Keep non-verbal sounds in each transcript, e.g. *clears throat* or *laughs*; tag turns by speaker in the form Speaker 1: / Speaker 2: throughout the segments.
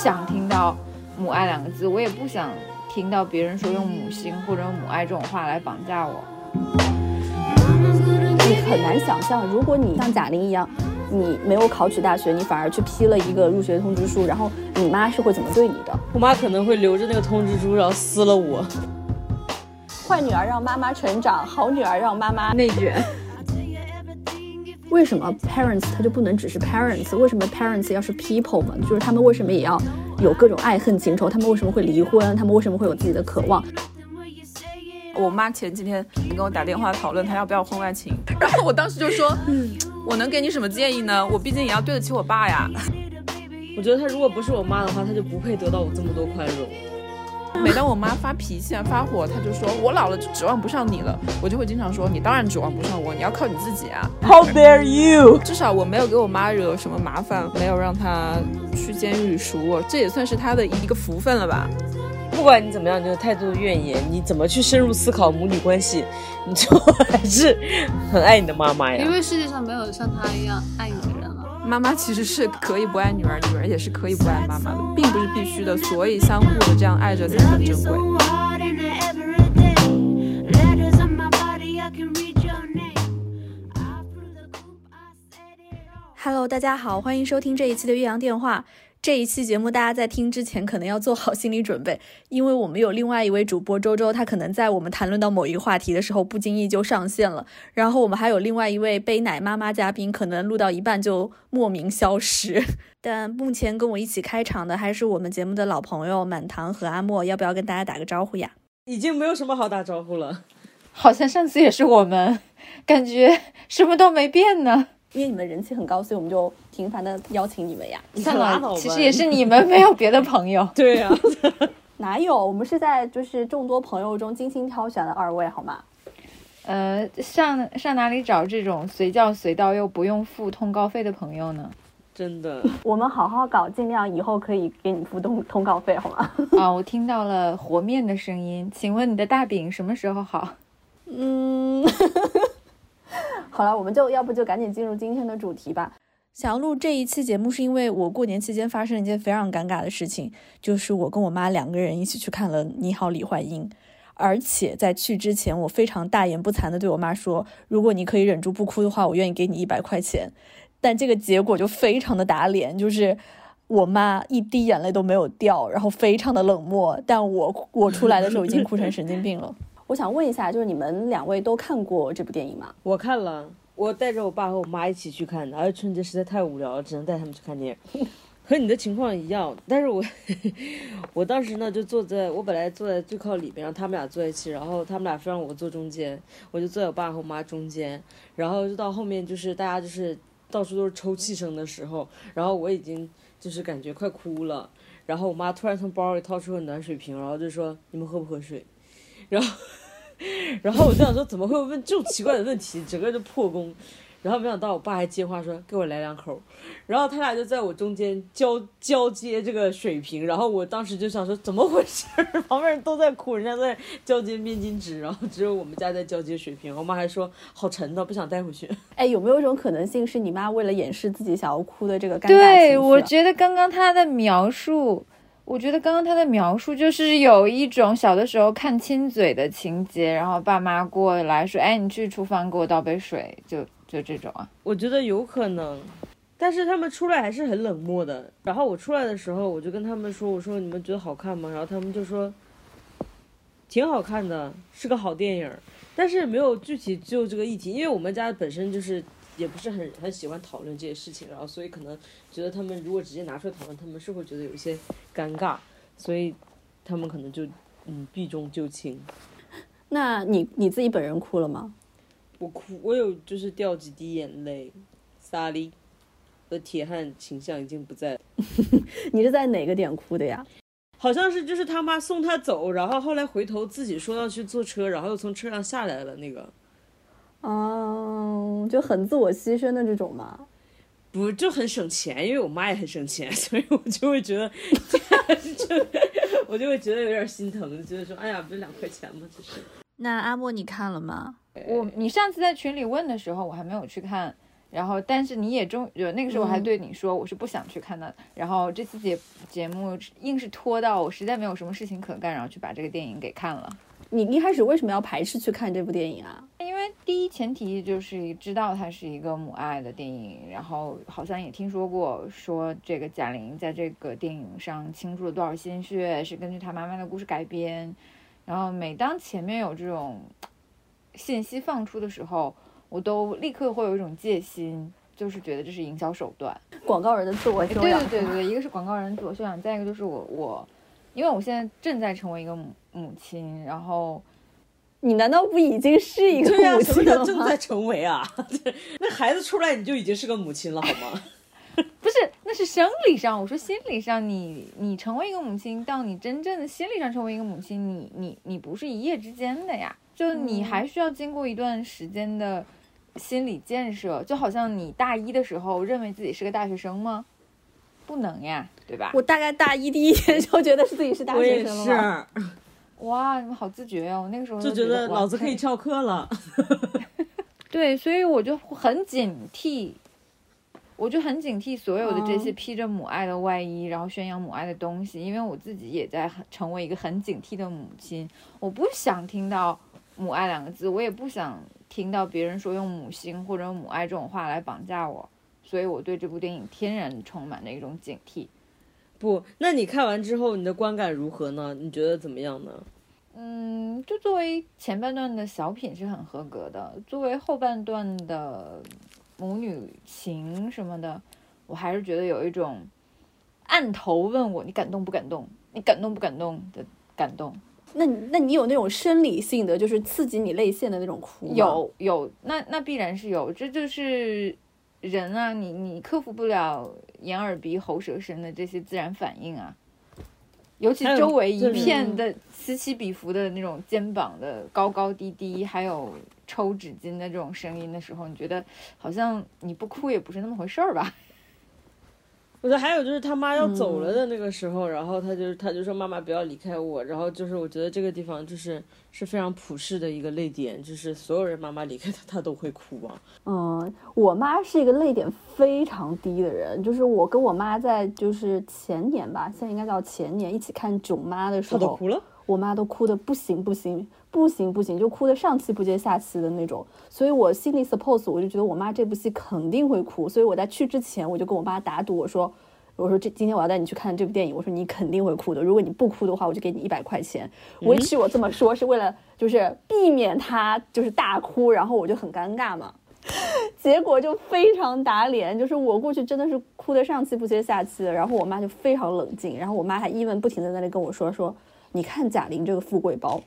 Speaker 1: 想听到母爱两个字，我也不想听到别人说用母性或者母爱这种话来绑架我。
Speaker 2: 你很难想象，如果你像贾玲一样，你没有考取大学，你反而去批了一个入学通知书，然后你妈是会怎么对你的？
Speaker 3: 我妈可能会留着那个通知书，然后撕了我。
Speaker 2: 坏女儿让妈妈成长，好女儿让妈妈
Speaker 1: 内卷。
Speaker 2: 为什么 parents 他就不能只是 parents？为什么 parents 要是 people 嘛？就是他们为什么也要有各种爱恨情仇？他们为什么会离婚？他们为什么会有自己的渴望？
Speaker 4: 我妈前几天跟我打电话讨论她要不要婚外情，*laughs* 然后我当时就说，嗯，我能给你什么建议呢？我毕竟也要对得起我爸呀。
Speaker 3: 我觉得她如果不是我妈的话，她就不配得到我这么多宽容。*laughs*
Speaker 4: 每当我妈发脾气啊、发火，她就说我老了就指望不上你了。我就会经常说，你当然指望不上我，你要靠你自己啊。
Speaker 3: How dare you！*laughs*
Speaker 4: 至少我没有给我妈惹什么麻烦，没有让她去监狱里数我，这也算是她的一个福分了吧。
Speaker 3: 不管你怎么样，你的太多的怨言，你怎么去深入思考母女关系，你就 *laughs* 还是很爱你的妈妈呀。
Speaker 5: 因为世界上没有像她一样爱你的人了。
Speaker 4: 妈妈其实是可以不爱女儿，女儿也是可以不爱妈妈的，并不是必须的，所以相互的这样爱着才很珍贵。
Speaker 2: Hello，大家好，欢迎收听这一期的岳阳电话。这一期节目，大家在听之前可能要做好心理准备，*laughs* 因为我们有另外一位主播周周，他可能在我们谈论到某一个话题的时候，不经意就上线了。然后我们还有另外一位背奶妈妈嘉宾，可能录到一半就莫名消失。*laughs* 但目前跟我一起开场的还是我们节目的老朋友满堂和阿莫，要不要跟大家打个招呼呀？
Speaker 3: 已经没有什么好打招呼了，
Speaker 1: 好像上次也是我们，感觉什么都没变呢。
Speaker 2: 因为你们人气很高，所以我们就频繁的邀请你们呀。
Speaker 3: 算了，
Speaker 1: 其实也是你们没有别的朋友。*laughs*
Speaker 3: 对呀，*laughs*
Speaker 2: 哪有？我们是在就是众多朋友中精心挑选的二位，好吗？
Speaker 1: 呃，上上哪里找这种随叫随到又不用付通告费的朋友呢？
Speaker 3: 真的，
Speaker 2: 我们好好搞，尽量以后可以给你付通通告费，好吗？*laughs*
Speaker 1: 啊，我听到了和面的声音，请问你的大饼什么时候好？
Speaker 2: 嗯。好了，我们就要不就赶紧进入今天的主题吧。想要录这一期节目，是因为我过年期间发生了一件非常尴尬的事情，就是我跟我妈两个人一起去看了《你好，李焕英》，而且在去之前，我非常大言不惭的对我妈说，如果你可以忍住不哭的话，我愿意给你一百块钱。但这个结果就非常的打脸，就是我妈一滴眼泪都没有掉，然后非常的冷漠。但我我出来的时候已经哭成神经病了。我想问一下，就是你们两位都看过这部电影吗？
Speaker 3: 我看了，我带着我爸和我妈一起去看的，而且春节实在太无聊了，只能带他们去看电影。和你的情况一样，但是我 *laughs* 我当时呢就坐在我本来坐在最靠里边，然后他们俩坐一起，然后他们俩非让我坐中间，我就坐在我爸和我妈中间，然后就到后面就是大家就是到处都是抽泣声的时候，然后我已经就是感觉快哭了，然后我妈突然从包里掏出个暖水瓶，然后就说你们喝不喝水？然后，然后我就想说，怎么会问这种奇怪的问题？整个就破功。然后没想到我爸还接话说，给我来两口。然后他俩就在我中间交交接这个水瓶。然后我当时就想说，怎么回事？*laughs* 旁边人都在哭，人家在交接面巾纸，然后只有我们家在交接水瓶。我妈还说好沉的，不想带回去。
Speaker 2: 哎，有没有一种可能性是你妈为了掩饰自己想要哭的这个尴尬
Speaker 1: 对，我觉得刚刚她的描述。我觉得刚刚他的描述就是有一种小的时候看亲嘴的情节，然后爸妈过来说：“哎，你去厨房给我倒杯水。”就就这种啊。
Speaker 3: 我觉得有可能，但是他们出来还是很冷漠的。然后我出来的时候，我就跟他们说：“我说你们觉得好看吗？”然后他们就说：“挺好看的，是个好电影。”但是没有具体就这个议题，因为我们家本身就是。也不是很很喜欢讨论这些事情，然后所以可能觉得他们如果直接拿出来讨论，他们是会觉得有一些尴尬，所以他们可能就嗯避重就轻。*laughs*
Speaker 2: 那你你自己本人哭了吗？
Speaker 3: 我哭，我有就是掉几滴眼泪。萨利的铁汉形象已经不在。*laughs*
Speaker 2: 你是在哪个点哭的呀？
Speaker 3: 好像是就是他妈送他走，然后后来回头自己说要去坐车，然后又从车上下来了那个。
Speaker 2: 哦，就很自我牺牲的这种嘛，
Speaker 3: 不就很省钱，因为我妈也很省钱，*laughs* 所以我就会觉得，就我就会觉得有点心疼，觉得说，哎呀，不就两块钱吗？就是。
Speaker 2: 那阿莫你看了吗？
Speaker 1: 我你上次在群里问的时候，我还没有去看，然后，但是你也终有那个时候我还
Speaker 2: 嗯
Speaker 1: 对你说我是不想去看的。然后这次节节目硬是拖到我实在没有什么事情可干，然后去把这个电影给看了。
Speaker 2: 你一开始为什么要排斥去看这部电影啊？
Speaker 1: 第一前提就是知道它是一个母爱的电影，然后好像也听说过说这个贾玲在这个电影上倾注了多少心血，是根据她妈妈的故事改编。然后每当前面有这种信息放出的时候，我都立刻会有一种戒心，就是觉得这是营销手段。
Speaker 2: 广告人的自我修
Speaker 1: 对
Speaker 2: 养。
Speaker 1: 对对对，一个是广告人自我修养，再一个就是我我，因为我现在正在成为一个母母亲，然后
Speaker 2: 你难道不已经是一个、母
Speaker 3: 什么
Speaker 2: 亲了吗
Speaker 3: 叫正在？*laughs* 成为啊？*laughs* 那孩子出来你就已经是个母亲了，好吗？*laughs*
Speaker 1: 不是，那是生理上。我说心理上你，你成为一个母亲，到你真正的心理上成为一个母亲，你你你不是一夜之间的呀，就你还需要经过一段时间的心理建设。就好像你大一的时候认为自己是个大学生吗？不能呀，对吧？
Speaker 2: 我大概大一第一天就觉得是自己是大学生了
Speaker 1: 哇，你们好自觉哦！我那个时候
Speaker 3: 就觉得
Speaker 1: 哇
Speaker 3: 老子可以翘课了。*laughs*
Speaker 1: 对，所以我就很警惕，我就很警惕所有的这些
Speaker 2: 哦
Speaker 1: 披着母爱的外衣，然后宣扬母爱的东西，因为我自己也在很成为一个很警惕的母亲，我不想听到母爱两个字，我也不想听到别人说用母亲或者母爱这种话来绑架我，所以我对这部电影天然充满着一种警惕。
Speaker 3: 不，那你看完之后你的观感如何呢？你觉得怎么样呢？
Speaker 1: 嗯，就作为前半段的小品是很合格的，作为后半段的母女情什么的，我还是觉得有一种按头问我你感动不感动，你感动不感动的感动。
Speaker 2: 那那你有那种生理性的，就是刺激你泪腺的那种哭吗？
Speaker 1: 有有，那那必然是有，这就是人啊，你你克服不了眼耳鼻喉舌身的这些自然反应啊。尤其周围一片的此起彼伏的那种肩膀的高高低低，还有抽纸巾的这种声音的时候，你觉得好像你不哭也不是那么回事儿吧？
Speaker 3: 我觉得还有就是他妈要走
Speaker 2: 嗯
Speaker 3: 了的那个时候，然后他就他就说妈妈不要离开我，然后就是我觉得这个地方就是是非常普世的一个泪点，就是所有人妈妈离开他他都会哭啊。
Speaker 2: 嗯，我妈是一个泪点非常低的人，就是我跟我妈在就是前年吧，现在应该叫前年一起看《囧妈》的时候，
Speaker 3: 她都哭了，
Speaker 2: 我妈都哭的不行不行不行不行，就哭得上气不接下气的那种。所以我心里 suppose 我就觉得我妈这部戏肯定会哭，所以我在去之前我就跟我妈打赌，我说我说这今天我要带你去看这部电影，我说你肯定会哭的，如果你不哭的话，我就给你一百块钱。which 我这么说是为了就是避免她就是大哭，然后我就很尴尬嘛。结果就非常打脸，就是我过去真的是哭得上气不接下气的，然后我妈就非常冷静，然后我妈还一问不停的在那里跟我说说，你看贾玲这个富贵包，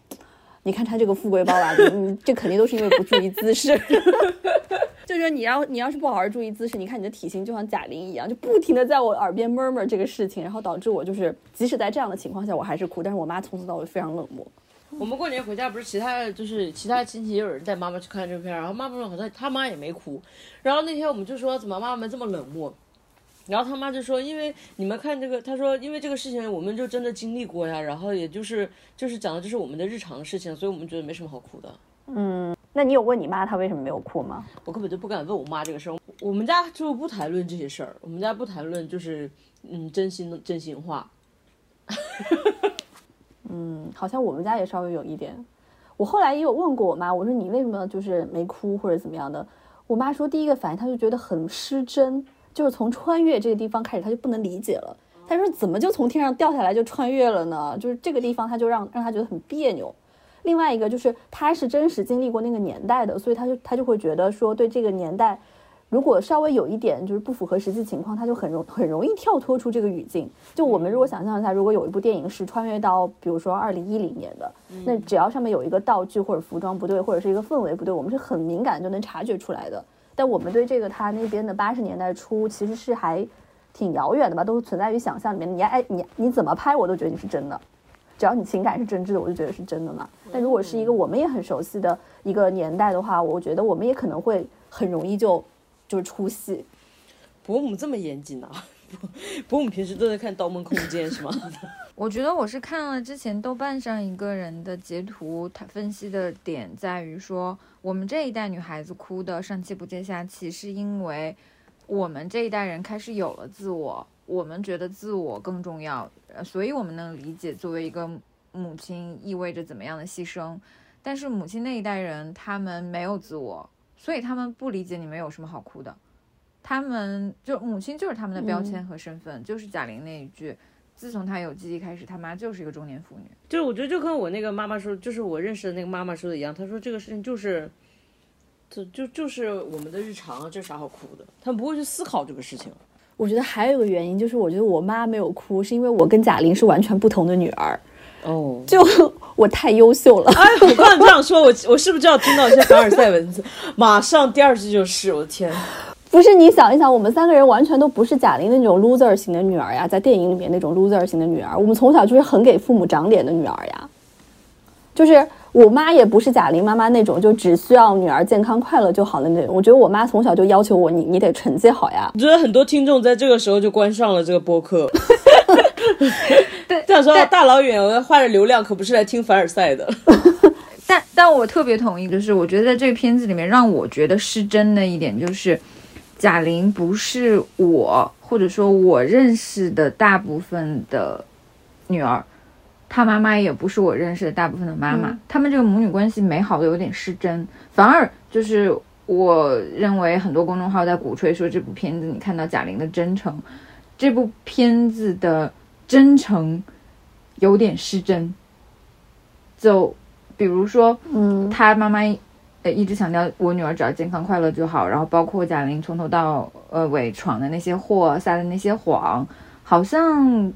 Speaker 2: 你看他这个富贵包啊，你你 *laughs* 这肯定都是因为不注意姿势。*laughs* 就说你要你要是不好好注意姿势，你看你的体型就像贾玲一样，就不停的在我耳边 murmur 这个事情，然后导致我就是即使在这样的情况下，我还是哭，但是我妈从此到尾非常冷漠。*laughs*
Speaker 3: 我们过年回家不是其他的就是其他亲戚也有人带妈妈去看这个片儿，然后妈妈说好像他妈也没哭，然后那天我们就说怎么妈妈们这么冷漠，然后他妈就说因为你们看这个，他说因为这个事情我们就真的经历过呀，然后也就是就是讲的就是我们的日常的事情，所以我们觉得没什么好哭的。
Speaker 2: 嗯那你有问你妈她为什么没有哭吗？
Speaker 3: 我根本就不敢问我妈这个事儿，我们家就不谈论这些事儿，我们家不谈论就是嗯真心的真心话。
Speaker 2: 嗯，好像我们家也稍微有一点。我后来也有问过我妈，我说你为什么就是没哭或者怎么样的？我妈说第一个反应她就觉得很失真，就是从穿越这个地方开始，他就不能理解了。他说怎么就从天上掉下来就穿越了呢？就是这个地方，他就让让他觉得很别扭。另外一个就是他是真实经历过那个年代的，所以他就他就会觉得说对这个年代，如果稍微有一点就是不符合实际情况，他就很容很容易跳脱出这个语境。就我们如果想象一下，如果有一部电影是穿越到比如说二零一零年的，那只要上面有一个道具或者服装不对，或者是一个氛围不对，我们是很敏感就能察觉出来的。但我们对这个他那边的八十年代初其实是还挺遥远的吧，都存在于想象里面。你爱你你怎么拍，我都觉得你是真的。只要你情感是真挚的，我就觉得是真的嘛。但如果是一个我们也很熟悉的一个年代的话，我觉得我们也可能会很容易就就是出戏。
Speaker 3: 伯母这么严谨啊？不，*laughs* 我们平时都在看《盗梦空间》是吗？*laughs*
Speaker 1: 我觉得我是看了之前豆瓣上一个人的截图，他分析的点在于说，我们这一代女孩子哭的上气不接下气，是因为我们这一代人开始有了自我，我们觉得自我更重要，所以我们能理解作为一个母亲意味着怎么样的牺牲。但是母亲那一代人，他们没有自我，所以他们不理解你们有什么好哭的。他们就母亲就是他们的标签和身份，就是贾玲那一句。自从她有记忆开始，他妈就是一个中年妇女。
Speaker 3: 就是我觉得就跟我那个妈妈说，就是我认识的那个妈妈说的一样，她说这个事情就是，就就就是我们的日常，这有啥好哭的？他们不会去思考这个事情。
Speaker 2: 我觉得还有一个原因就是，我觉得我妈没有哭，是因为我跟贾玲是完全不同的女儿，
Speaker 3: 哦，
Speaker 2: 就我太优秀了。
Speaker 3: 哎，我刚才这样说，我我是不是就要听到一些凡尔赛文字？马上第二句就是，我的天，
Speaker 2: 不是你想一想，我们三个人完全都不是贾玲那种 loser 型的女儿呀，在电影里面那种 loser 型的女儿，我们从小就是很给父母长脸的女儿呀。就是我妈也不是贾玲妈妈那种，就只需要女儿健康快乐就好的那种。我觉得我妈从小就要求我，你你得成绩好呀。
Speaker 3: 我觉得很多听众在这个时候就关上了这个播客。*laughs*
Speaker 1: 对
Speaker 3: 这样说大老远我花着流量，可不是来听凡尔赛的。*laughs*
Speaker 1: 但但我特别同意，就是我觉得在这个片子里面，让我觉得失真的一点就是，贾玲不是我或者说我认识的大部分的女儿，她妈妈也不是我认识的大部分的妈妈，他们这个母女关系美好的有点失真，反而就是我认为很多公众号在鼓吹说这部片子你看到贾玲的真诚，这部片子的真诚有点失真，就。比如说，
Speaker 2: 嗯，
Speaker 1: 她妈妈呃一直强调我女儿只要健康快乐就好，然后包括贾玲从头到呃尾闯的那些祸、撒的那些谎，好像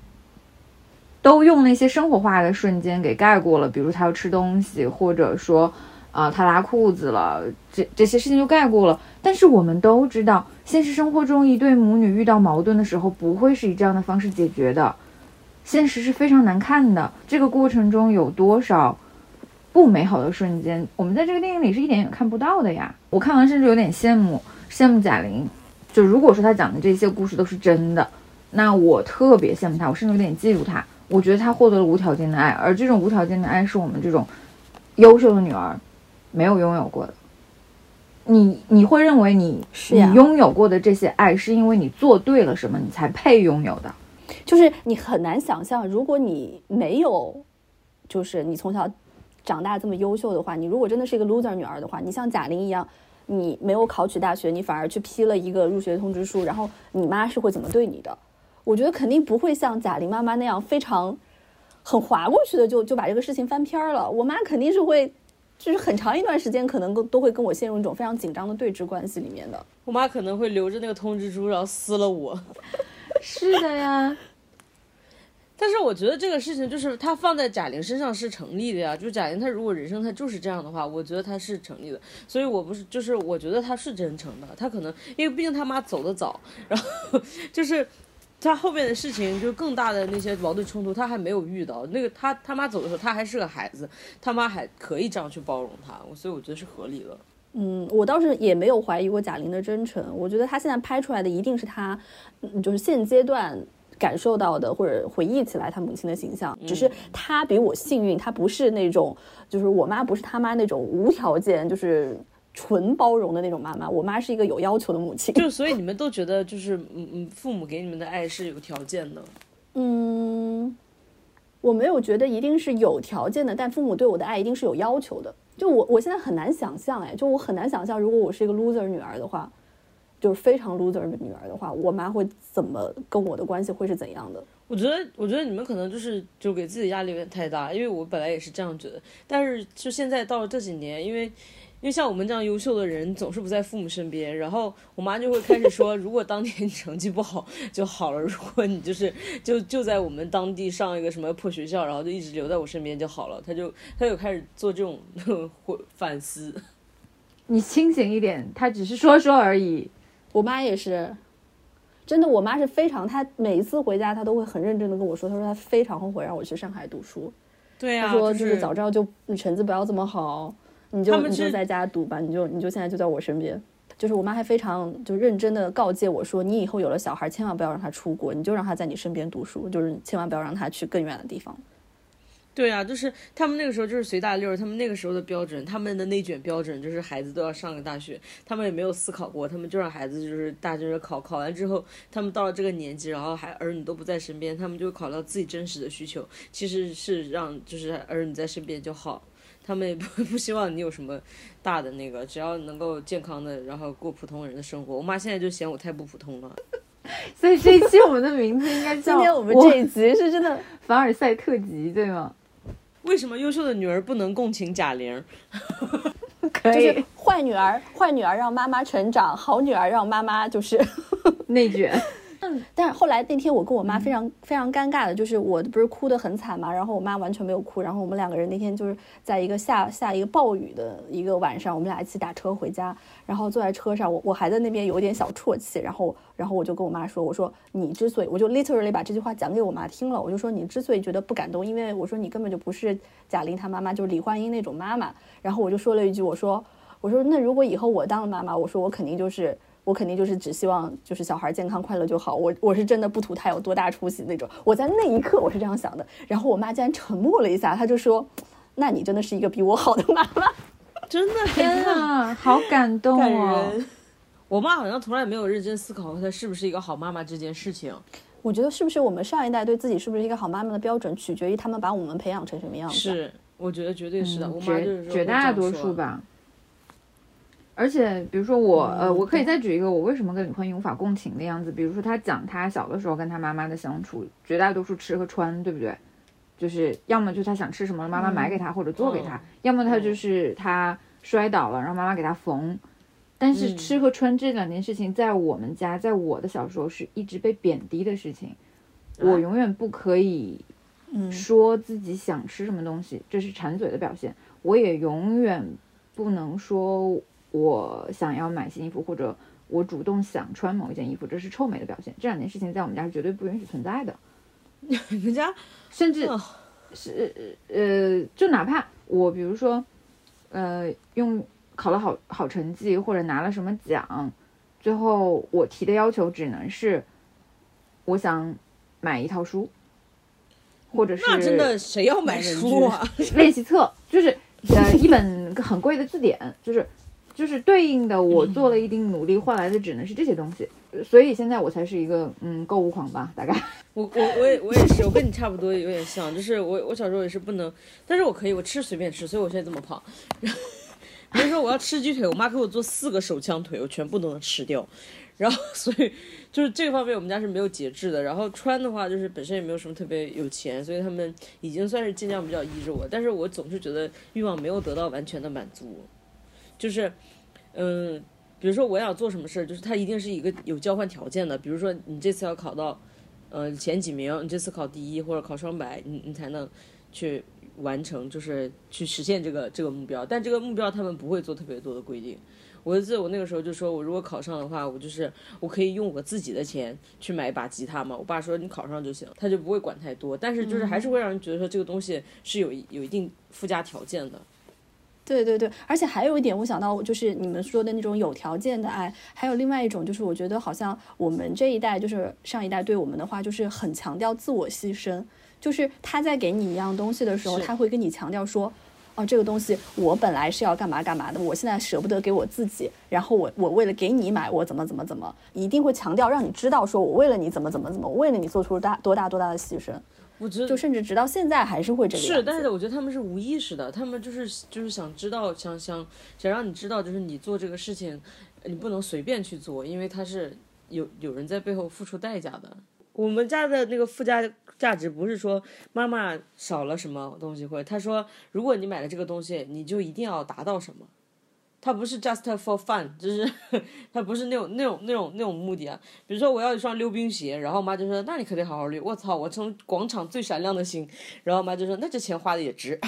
Speaker 1: 都用那些生活化的瞬间给盖过了。比如她要吃东西，或者说啊、她拉裤子了，这这些事情就盖过了。但是我们都知道，现实生活中一对母女遇到矛盾的时候，不会是以这样的方式解决的。现实是非常难看的，这个过程中有多少不美好的瞬间，我们在这个电影里是一点也看不到的呀。我看完甚至有点羡慕，羡慕贾玲。就如果说她讲的这些故事都是真的，那我特别羡慕她，我甚至有点嫉妒她。我觉得她获得了无条件的爱，而这种无条件的爱是我们这种优秀的女儿没有拥有过的。你你会认为你
Speaker 2: 是呀
Speaker 1: 你拥有过的这些爱，是因为你做对了什么，你才配拥有的。
Speaker 2: 就是你很难想象，如果你没有，就是你从小长大这么优秀的话，你如果真的是一个 loser 女儿的话，你像贾玲一样，你没有考取大学，你反而去批了一个入学通知书，然后你妈是会怎么对你的？我觉得肯定不会像贾玲妈妈那样非常很划过去的就就把这个事情翻篇儿了。我妈肯定是会，就是很长一段时间可能都都会跟我陷入一种非常紧张的对峙关系里面的。
Speaker 3: 我妈可能会留着那个通知书，然后撕了我。*laughs*
Speaker 1: 是的呀，
Speaker 3: 但是我觉得这个事情就是他放在贾玲身上是成立的呀，就贾玲她如果人生她就是这样的话，我觉得她是成立的。所以我不是就是我觉得她是真诚的，她可能因为毕竟她妈走的早，然后就是她后面的事情就更大的那些矛盾冲突，她还没有遇到。那个她她妈走的时候，她还是个孩子，她妈还可以这样去包容她，所以我觉得是合理的。
Speaker 2: 嗯，我倒是也没有怀疑过贾玲的真诚。我觉得她现在拍出来的一定是她，就是现阶段感受到的或者回忆起来他母亲的形象。只是他比我幸运，他不是那种就是我妈不是他妈那种无条件就是纯包容的那种妈妈。我妈是一个有要求的母亲。
Speaker 3: 就所以你们都觉得就是嗯嗯，父母给你们的爱是有条件的。
Speaker 2: 嗯，我没有觉得一定是有条件的，但父母对我的爱一定是有要求的。就我我现在很难想象，哎，就我很难想象，如果我是一个 loser 女儿的话，就是非常 loser 的女儿的话，我妈会怎么跟我的关系会是怎样的？
Speaker 3: 我觉得，我觉得你们可能就是就给自己压力有点太大，因为我本来也是这样觉得，但是就现在到了这几年，因为因为像我们这样优秀的人总是不在父母身边，然后我妈就会开始说，*laughs* 如果当年你成绩不好就好了，如果你就是就就在我们当地上一个什么破学校，然后就一直留在我身边就好了，她就她就开始做这种 *laughs* 反思。
Speaker 1: 你清醒一点，她只是说说而已。
Speaker 2: 我妈也是，真的，我妈是非常，她每一次回家，她都会很认真的跟我说，她说她非常后悔让我去上海读书，
Speaker 3: 对呀、
Speaker 2: 她说
Speaker 3: 就
Speaker 2: 就是早知道就你成绩不要这么好，你就你就在家读吧，你就你就现在就在我身边。就是我妈还非常就认真的告诫我说，你以后有了小孩，千万不要让他出国，你就让他在你身边读书，就是千万不要让他去更远的地方。
Speaker 3: 对啊，就是他们那个时候就是随大溜儿，他们那个时候的标准，他们的内卷标准就是孩子都要上个大学，他们也没有思考过，他们就让孩子就是大就是考考完之后，他们到了这个年纪，然后还儿女都不在身边，他们就考到自己真实的需求，其实是让就是儿女在身边就好，他们也不不希望你有什么大的那个，只要能够健康的，然后过普通人的生活。我妈现在就嫌我太不普通了。*laughs*
Speaker 1: 所以这一期我们的名字应该叫
Speaker 2: 今天我们这一集是真的，
Speaker 1: 凡尔赛特辑，对吗？
Speaker 3: 为什么优秀的女儿不能共情贾玲？*laughs*
Speaker 1: 可
Speaker 2: 就是坏女儿，坏女儿让妈妈成长，好女儿让妈妈就是。
Speaker 1: 内卷。
Speaker 2: 但是后来那天我跟我妈非常、非常尴尬的，就是我不是哭得很惨嘛，然后我妈完全没有哭，然后我们两个人那天就是在一个下下一个暴雨的一个晚上，我们俩一起打车回家，然后坐在车上，我我还在那边有点小啜泣，然后然后我就跟我妈说，我说你之所以，我就 literally 把这句话讲给我妈听了，我就说你之所以觉得不感动，因为我说你根本就不是贾玲她妈妈，就是李焕英那种妈妈，然后我就说了一句，我说我说那如果以后我当了妈妈，我说我肯定就是。我肯定就是只希望就是小孩健康快乐就好，我我是真的不图他有多大出息那种。我在那一刻我是这样想的，然后我妈竟然沉默了一下，她就说：“那你真的是一个比我好的妈妈。*laughs*
Speaker 3: 真的
Speaker 1: 天啊，好感动
Speaker 3: 感
Speaker 1: 哦！
Speaker 3: 我妈好像从来没有认真思考过她是不是一个好妈妈这件事情。”
Speaker 2: 我觉得是不是我们上一代对自己是不是一个好妈妈的标准，取决于他们把我们培养成什么样子。
Speaker 3: 是，我觉得绝对是的。我妈就是说
Speaker 1: 绝绝大多数。吧。而且，比如说我，呃，
Speaker 2: 嗯
Speaker 1: 我可以再举一个我为什么跟李焕英无法共情的样子。比如说，他讲他小的时候跟他妈妈的相处，绝大多数吃和穿，对不对？就是要么就是他想吃什么，妈妈买给他或者做给他；
Speaker 3: 嗯
Speaker 1: 要么他就是他摔倒了，让妈妈给他缝。但是
Speaker 3: 嗯
Speaker 1: 吃和穿这两件事情，在我们家，在我的小时候是一直被贬低的事情。我永远不可以
Speaker 2: 嗯
Speaker 1: 说自己想吃什么东西，这是馋嘴的表现。我也永远不能说我想要买新衣服，或者我主动想穿某一件衣服，这是臭美的表现。这两件事情在我们家是绝对不允许存在的，*laughs*
Speaker 3: 你们家
Speaker 1: 甚至
Speaker 3: 哦
Speaker 1: 是呃，就哪怕我比如说呃用考了好好成绩或者拿了什么奖，最后我提的要求只能是我想买一套书，或者是
Speaker 3: 那真的谁要买书啊？*laughs*
Speaker 1: 练习册，就是呃一本很贵的字典，就是就是对应的我做了一定努力换来的只能是这些东西，所以现在我才是一个嗯购物狂吧，大概。
Speaker 3: 我我我也我也是，我跟你差不多，有点像，就是我我小时候也是不能，但是我可以，我吃随便吃，所以我现在这么胖。*laughs* 比如说我要吃鸡腿，我妈给我做四个手枪腿，我全部都能吃掉。然后 *laughs* 所以就是这个方面我们家是没有节制的。然后穿的话，就是本身也没有什么特别有钱，所以他们已经算是尽量比较依着我。但是我总是觉得欲望没有得到完全的满足，就是嗯，比如说我要做什么事儿，就是它一定是一个有交换条件的。比如说你这次要考到呃前几名，你这次考第一或者考双百，你你才能去完成，就是去实现这个这个目标。但这个目标他们不会做特别多的规定。我记得我那个时候就说，我如果考上的话，我就是我可以用我自己的钱去买一把吉他嘛。我爸说你考上就行，他就不会管太多。但是就是还是会让人觉得说这个东西是有有一定附加条件的。
Speaker 2: 对对对，而且还有一点，我想到就是你们说的那种有条件的爱，还有另外一种，就是我觉得好像我们这一代，就是上一代对我们的话，就是很强调自我牺牲，就是他在给你一样东西的时候，他会跟你强调说。哦，这个东西我本来是要干嘛干嘛的，我现在舍不得给我自己，然后我我为了给你买，我怎么怎么怎么，一定会强调让你知道，说我为了你怎么怎么怎么，我为了你做出大多大多大的牺牲，
Speaker 3: 我觉得
Speaker 2: 就甚至直到现在还是会这个样
Speaker 3: 是，但是我觉得他们是无意识的，他们就是就是想知道，想想想让你知道，就是你做这个事情，你不能随便去做，因为他是有有人在背后付出代价的。我们家的那个附加价值不是说妈妈少了什么东西，或者他说如果你买了这个东西，你就一定要达到什么。他不是 just for fun，就是他不是那种那种那种那种目的啊。比如说我要一双溜冰鞋，然后我妈就说那你可得好好溜。我操，我从广场最闪亮的星，然后我妈就说那这钱花的也值。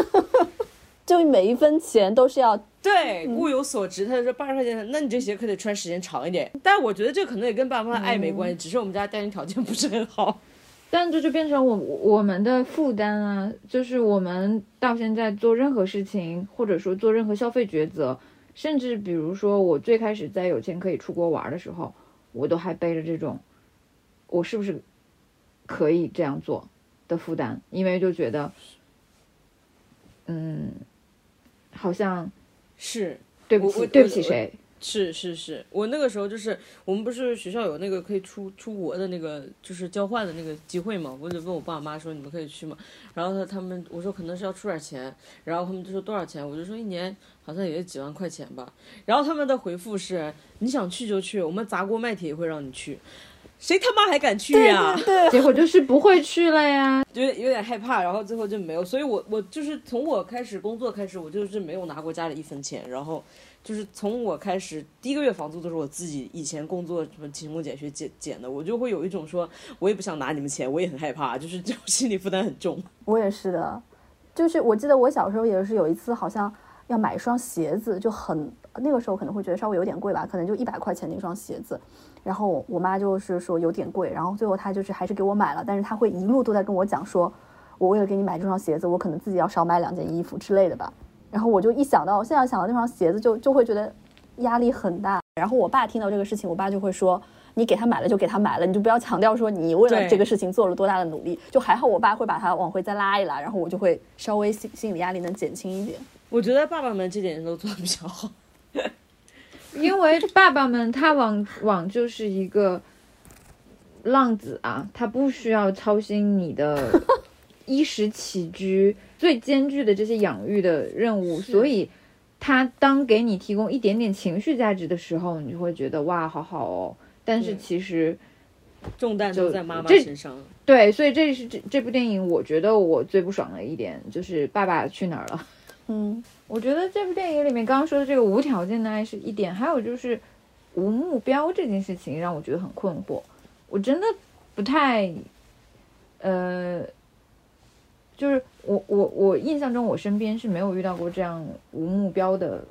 Speaker 3: *laughs*
Speaker 2: 就每一分钱都是要
Speaker 3: 对，物有所值。他就说八十块钱，那你这鞋可得穿时间长一点。但我觉得这可能也跟爸妈的爱没关系，只是我们家家庭条件不是很好。
Speaker 1: 但这就变成我我们的负担啊，就是我们到现在做任何事情，或者说做任何消费抉择，甚至比如说我最开始在有钱可以出国玩的时候，我都还背着这种，我是不是可以这样做的负担，因为就觉得，嗯，好像
Speaker 3: 是
Speaker 1: 对不起，对不起谁？
Speaker 3: 是是是，我那个时候就是我们不是学校有那个可以出出国的那个就是交换的那个机会嘛，我就问我爸妈说你们可以去吗？然后他他们我说可能是要出点钱，然后他们就说多少钱，我就说一年好像也就几万块钱吧。然后他们的回复是你想去就去，我们砸锅卖铁也会让你去，谁他妈还敢去呀？
Speaker 1: 对结果就是不会去了呀。
Speaker 3: 就有点害怕，然后最后就没有。所以我我就是从我开始工作开始，我就是没有拿过家里一分钱，然后。就是从我开始，第一个月房租都是我自己以前工作什么勤工俭学减减的，我就会有一种说，我也不想拿你们钱，我也很害怕，就是这种心理负担很重。*laughs*
Speaker 2: 我也是的，就是我记得我小时候也是有一次，好像要买一双鞋子，就很那个时候可能会觉得稍微有点贵吧，可能就一百块钱的一双鞋子，然后我妈就是说有点贵，然后最后她就是还是给我买了，但是她会一路都在跟我讲说，我为了给你买这双鞋子，我可能自己要少买两件衣服之类的吧。然后我就一想到，现在想到那双鞋子，就就会觉得压力很大。然后我爸听到这个事情，我爸就会说：“你给他买了就给他买了，你就不要强调说你为了这个事情做了多大的努力。”就还好，我爸会把他往回再拉一拉，然后我就会稍微心心理压力能减轻一点。
Speaker 3: 我觉得爸爸们这点都做的比较好，
Speaker 1: 因为爸爸们他往往就是一个浪子啊，他不需要操心你的衣食起居。最艰巨的这些养育的任务，所以他当给你提供一点点情绪价值的时候，你就会觉得哇，好好哦。但是其实
Speaker 3: 重担都在妈妈身上。
Speaker 1: 对，所以这是这这部电影，我觉得我最不爽的一点就是爸爸去哪儿了。
Speaker 2: 嗯，
Speaker 1: 我觉得这部电影里面刚刚说的这个无条件的爱是一点，还有就是无目标这件事情让我觉得很困惑。我真的不太，呃。就是我我我印象中，我身边是没有遇到过这样无目标的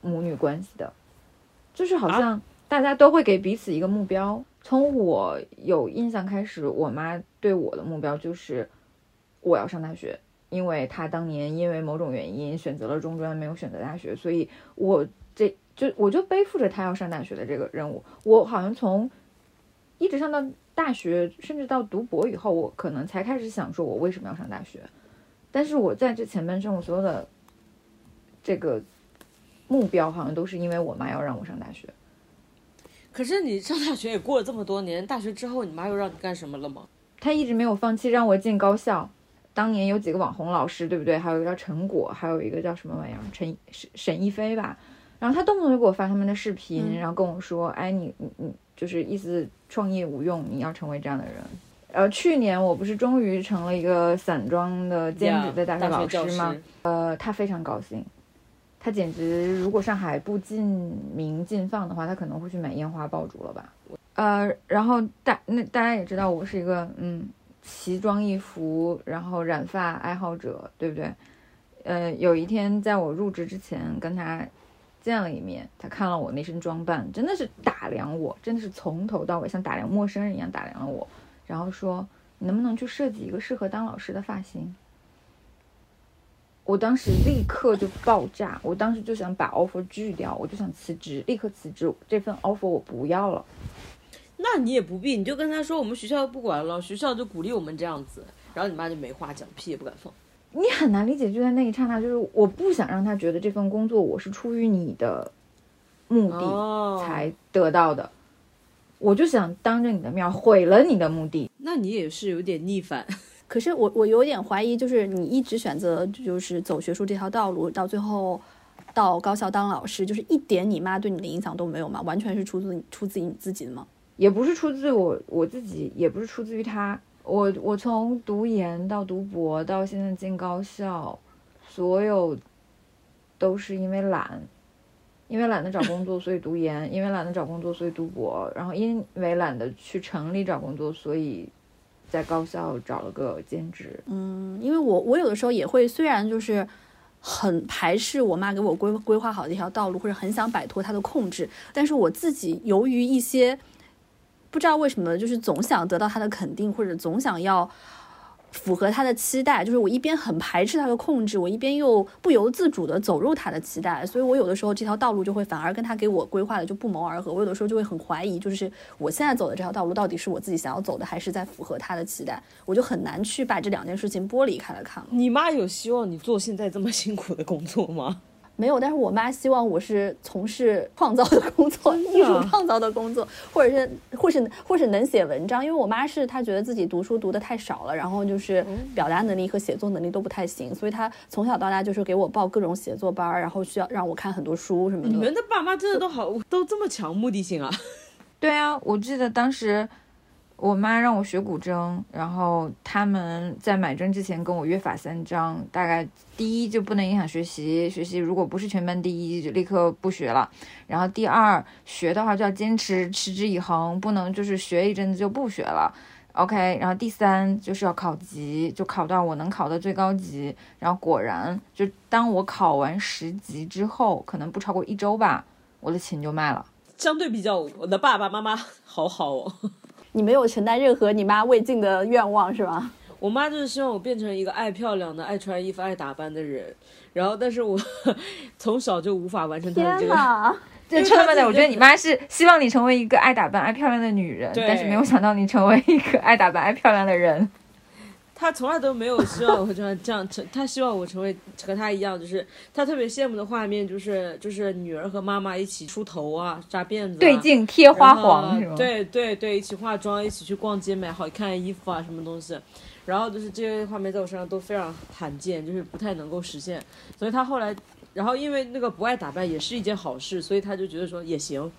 Speaker 1: 母女关系的，就是好像大家都会给彼此一个目标。从我有印象开始，我妈对我的目标就是我要上大学，因为他当年因为某种原因选择了中专，没有选择大学，所以我这就我就背负着他要上大学的这个任务。我好像从一直上到。大学甚至到读博以后，我可能才开始想说，我为什么要上大学？但是我在这前半生，我所有的这个目标，好像都是因为我妈要让我上大学。
Speaker 3: 可是你上大学也过了这么多年，大学之后，你妈又让你干什么了吗？
Speaker 1: 她一直没有放弃让我进高校。当年有几个网红老师，对不对？还有一个叫陈果，还有一个叫什么玩意儿？陈沈沈一菲吧。然后他动不动就给我发他们的视频，然后跟我说：“哎，你你你，就是意思创业无用，你要成为这样的人。”呃，去年我不是终于成了一个散装的兼职的大学老师吗？呃，他非常高兴，他简直如果上海不禁鸣禁放的话，他可能会去买烟花爆竹了吧？呃，然后大那大家也知道我是一个嗯奇装异服，然后染发爱好者，对不对？呃，有一天在我入职之前跟他。见了一面，他看了我那身装扮，真的是打量我，真的是从头到尾像打量陌生人一样打量了我，然后说：“你能不能去设计一个适合当老师的发型？”我当时立刻就爆炸，我当时就想把 offer 拒掉，我就想辞职，立刻辞职，这份 offer 我不要了。
Speaker 3: 那你也不必，你就跟他说我们学校不管了，学校就鼓励我们这样子，然后你妈就没话讲，屁也不敢放。
Speaker 1: 你很难理解，就在那一刹那，就是我不想让他觉得这份工作我是出于你的目的才得到的，我就想当着你的面毁了你的目的。
Speaker 3: 那你也是有点逆反。*laughs*
Speaker 2: 可是我我有点怀疑，就是你一直选择就是走学术这条道路，到最后到高校当老师，就是一点你妈对你的影响都没有吗？完全是出自出自于你自己的吗？
Speaker 1: 也不是出自我我自己，也不是出自于他。我我从读研到读博到现在进高校，所有都是因为懒，因为懒得找工作，所以读研；因为懒得找工作，所以读博；然后因为懒得去城里找工作，所以在高校找了个兼职。
Speaker 2: 嗯，因为我我有的时候也会，虽然就是很排斥我妈给我规规划好的一条道路，或者很想摆脱她的控制，但是我自己由于一些。不知道为什么，就是总想得到他的肯定，或者总想要符合他的期待，就是我一边很排斥他的控制，我一边又不由自主的走入他的期待，所以我有的时候这条道路就会反而跟他给我规划的就不谋而合。我有的时候就会很怀疑，就是我现在走的这条道路到底是我自己想要走的，还是在符合他的期待？我就很难去把这两件事情剥离开来看了。
Speaker 3: 你妈有希望你做现在这么辛苦的工作吗？
Speaker 2: 没有，但是我妈希望我是从事创造的工作，*laughs* 艺术创造的工作，或者是或是或是能写文章。因为我妈是她觉得自己读书读的太少了，然后就是表达能力和写作能力都不太行，所以她从小到大就是给我报各种写作班，然后需要让我看很多书什么的。
Speaker 3: 你们的爸妈真的都好，都这么强目的性啊？*laughs*
Speaker 1: 对啊，我记得当时。我妈让我学古筝，然后他们在买筝之前跟我约法三章，大概第一就不能影响学习，学习如果不是全班第一就立刻不学了。然后第二学的话就要坚持，持之以恒，不能就是学一阵子就不学了。OK，然后第三就是要考级，就考到我能考的最高级。然后果然，就当我考完十级之后，可能不超过一周吧，我的琴就卖了。
Speaker 3: 相对比较，我的爸爸妈妈好好哦。
Speaker 2: 你没有承担任何你妈未尽的愿望是吧？
Speaker 3: 我妈就是希望我变成一个爱漂亮的、爱穿衣服、爱打扮的人，然后但是我 *laughs* 从小就无法完成她的这个。
Speaker 1: 这特别的，我觉得你妈是希望你成为一个爱打扮、爱漂亮的女人，但是没有想到你成为一个爱打扮、爱漂亮的人。
Speaker 3: 他从来都没有希望我这样这样成，他希望我成为和他一样，就是他特别羡慕的画面，就是就是女儿和妈妈一起梳头啊、扎辫子、
Speaker 1: 对镜贴花黄，是吗？
Speaker 3: 对对对，一起化妆，一起去逛街买好看的衣服啊，什么东西。然后就是这些画面在我身上都非常罕见，就是不太能够实现。所以他后来，然后因为那个不爱打扮也是一件好事，所以他就觉得说也行。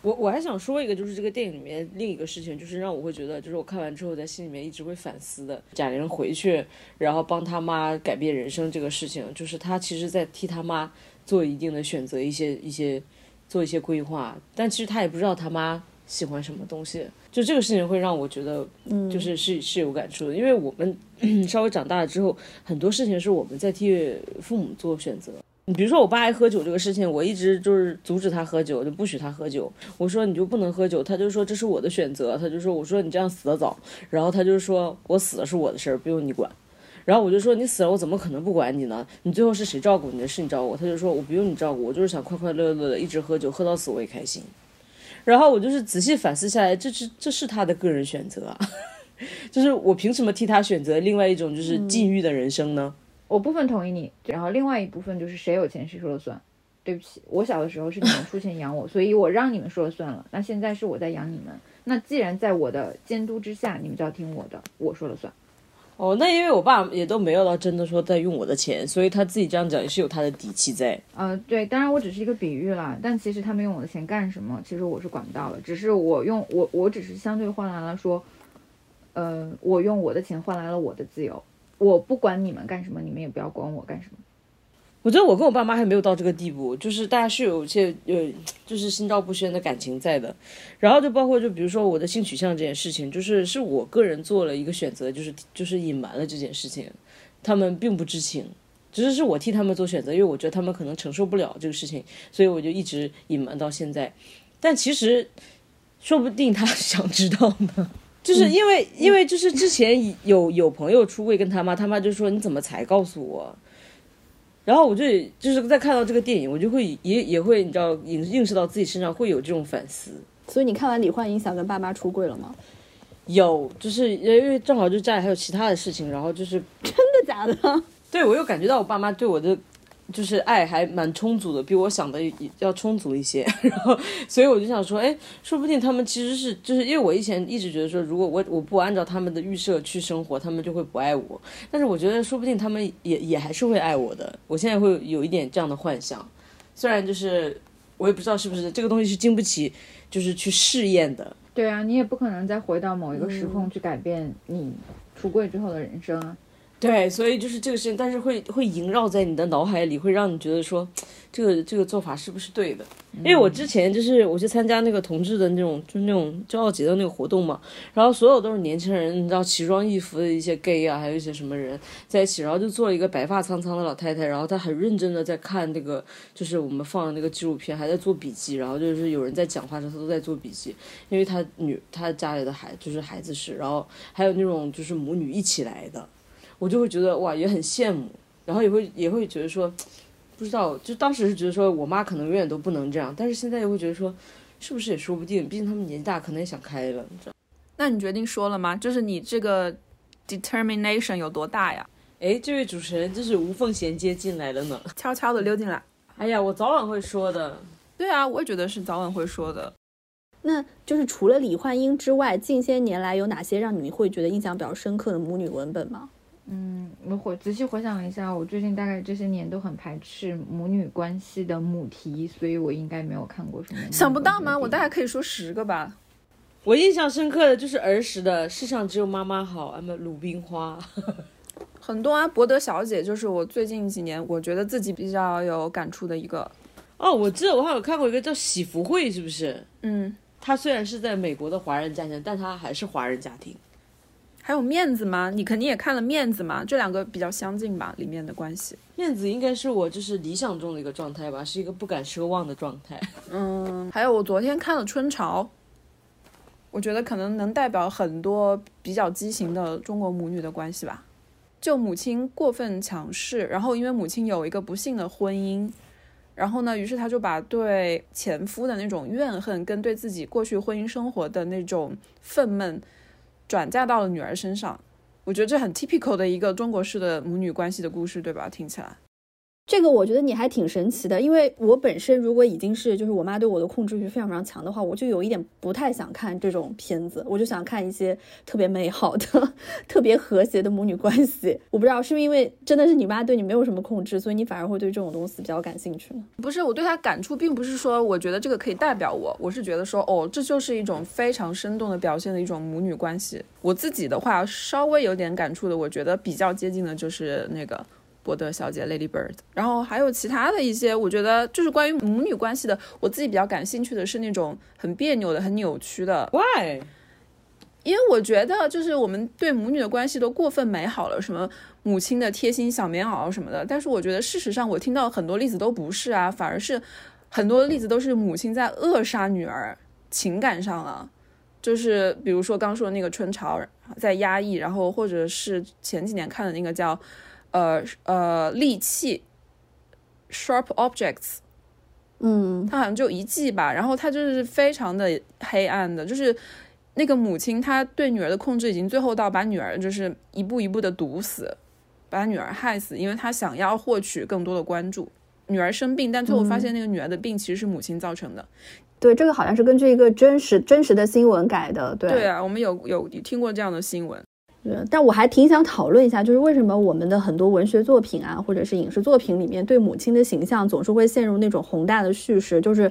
Speaker 3: 我我还想说一个，就是这个电影里面另一个事情，就是让我会觉得，就是我看完之后在心里面一直会反思的。贾玲回去，然后帮他妈改变人生这个事情，就是她其实在替他妈做一定的选择，一些一些做一些规划，但其实他也不知道他妈喜欢什么东西。就这个事情会让我觉得，就是是是有感触的，因为我们 *clears throat* 稍微长大了之后，很多事情是我们在替父母做选择。你比如说我爸爱喝酒这个事情，我一直就是阻止他喝酒，就不许他喝酒。我说你就不能喝酒，他就说这是我的选择。他就说我说你这样死得早，然后他就说我死了是我的事儿，不用你管。然后我就说你死了，我怎么可能不管你呢？你最后是谁照顾你的？是你照顾我。他就说我不用你照顾，我就是想快快乐乐的一直喝酒，喝到死我也开心。然后我就是仔细反思下来，这是这是他的个人选择啊，*laughs* 就是我凭什么替他选择另外一种就是禁欲的人生呢？
Speaker 1: 我部分同意你，然后另外一部分就是谁有钱谁说了算。对不起，我小的时候是你们出钱养我，所以我让你们说了算了。那现在是我在养你们，那既然在我的监督之下，你们就要听我的，我说了算。
Speaker 3: 哦，那因为我爸也都没有到真的说在用我的钱，所以他自己这样讲也是有他的底气在。
Speaker 1: 呃，对，当然我只是一个比喻啦，但其实他们用我的钱干什么，其实我是管不到的。只是我用我，我只是相对换来了说，呃，我用我的钱换来了我的自由。我不管你们干什么，你们也不要管我干什么。
Speaker 3: 我觉得我跟我爸妈还没有到这个地步，就是大家是有一些呃，就是心照不宣的感情在的。然后就包括就比如说我的性取向这件事情，就是是我个人做了一个选择，就是就是隐瞒了这件事情，他们并不知情，只是是我替他们做选择，因为我觉得他们可能承受不了这个事情，所以我就一直隐瞒到现在。但其实说不定他 *laughs* 想知道呢。就是因为，因为就是之前有有朋友出柜跟他妈，他妈就说你怎么才告诉我？然后我就就是在看到这个电影，我就会也也会你知道映映射到自己身上，会有这种反思。
Speaker 2: 所以你看完《李焕英》想跟爸妈出柜了吗？
Speaker 3: 有，就是因为正好就家里还有其他的事情，然后就是
Speaker 2: 真的假的？*laughs*
Speaker 3: 对我又感觉到我爸妈对我的。就是爱还蛮充足的，比我想的要充足一些。*laughs* 然后，所以我就想说，哎，说不定他们其实是，就是因为我以前一直觉得说，如果我我不按照他们的预设去生活，他们就会不爱我。但是我觉得，说不定他们也也还是会爱我的。我现在会有一点这样的幻想，虽然就是我也不知道是不是这个东西是经不起就是去试验的。
Speaker 1: 对啊，你也不可能再回到某一个时空去改变你出柜之后的人生啊。
Speaker 3: 对，所以就是这个事情，但是会会萦绕在你的脑海里，会让你觉得说，这个这个做法是不是对的？因为我之前就是我去参加那个同志的那种，就是那种骄傲节的那个活动嘛，然后所有都是年轻人，你知道奇装异服的一些 gay 啊，还有一些什么人在一起，然后就坐了一个白发苍苍的老太太，然后她很认真的在看那个，就是我们放的那个纪录片，还在做笔记，然后就是有人在讲话的时候，她都在做笔记，因为她女她家里的孩就是孩子是，然后还有那种就是母女一起来的。我就会觉得哇，也很羡慕，然后也会也会觉得说，不知道，就当时是觉得说我妈可能永远都不能这样，但是现在又会觉得说，是不是也说不定，毕竟他们年纪大，可能也想开了，你知道？
Speaker 4: 那你决定说了吗？就是你这个 determination 有多大呀？
Speaker 3: 哎，这位主持人就是无缝衔接进来了呢，
Speaker 4: 悄悄的溜进来。
Speaker 3: 哎呀，我早晚会说的。
Speaker 4: 对啊，我也觉得是早晚会说的。
Speaker 2: 那就是除了李焕英之外，近些年来有哪些让你会觉得印象比较深刻的母女文本吗？
Speaker 1: 嗯，我回仔细回想一下，我最近大概这些年都很排斥母女关系的母题，所以我应该没有看过什么。
Speaker 4: 想不到吗？我大概可以说十个吧。
Speaker 3: 我印象深刻的就是儿时的《世上只有妈妈好》，啊么《鲁冰花》，*laughs*
Speaker 4: 很多啊。博德小姐就是我最近几年我觉得自己比较有感触的一个。
Speaker 3: 哦，我记得我好像看过一个叫《喜福会》，是不是？
Speaker 4: 嗯，
Speaker 3: 它虽然是在美国的华人家庭，但它还是华人家庭。
Speaker 4: 还有面子吗？你肯定也看了面子嘛？这两个比较相近吧，里面的关系。
Speaker 3: 面子应该是我就是理想中的一个状态吧，是一个不敢奢望的状态。
Speaker 4: 嗯，还有我昨天看了春潮，我觉得可能能代表很多比较畸形的中国母女的关系吧。就母亲过分强势，然后因为母亲有一个不幸的婚姻，然后呢，于是她就把对前夫的那种怨恨跟对自己过去婚姻生活的那种愤懑。转嫁到了女儿身上，我觉得这很 typical 的一个中国式的母女关系的故事，对吧？听起来。
Speaker 2: 这个我觉得你还挺神奇的，因为我本身如果已经是就是我妈对我的控制欲非常非常强的话，我就有一点不太想看这种片子，我就想看一些特别美好的、*laughs* 特别和谐的母女关系。我不知道是不是因为真的是你妈对你没有什么控制，所以你反而会对这种东西比较感兴趣呢？
Speaker 4: 不是，我对她感触并不是说我觉得这个可以代表我，我是觉得说哦，这就是一种非常生动的表现的一种母女关系。我自己的话稍微有点感触的，我觉得比较接近的就是那个。博德小姐 Lady Bird，然后还有其他的一些，我觉得就是关于母女关系的，我自己比较感兴趣的是那种很别扭的、很扭曲的。
Speaker 3: Why？
Speaker 4: 因为我觉得就是我们对母女的关系都过分美好了，什么母亲的贴心小棉袄什么的。但是我觉得事实上，我听到很多例子都不是啊，反而是很多例子都是母亲在扼杀女儿情感上了。就是比如说刚说的那个春潮在压抑，然后或者是前几年看的那个叫。呃呃，利器，sharp objects，
Speaker 2: 嗯，
Speaker 4: 他好像就一季吧，然后他就是非常的黑暗的，就是那个母亲她对女儿的控制已经最后到把女儿就是一步一步的毒死，把女儿害死，因为她想要获取更多的关注。女儿生病，但最后发现那个女儿的病其实是母亲造成的。
Speaker 2: 对，这个好像是根据一个真实真实的新闻改的。对，
Speaker 4: 对啊，我们有有听过这样的新闻。
Speaker 2: 对但我还挺想讨论一下，就是为什么我们的很多文学作品啊，或者是影视作品里面，对母亲的形象总是会陷入那种宏大的叙事，就是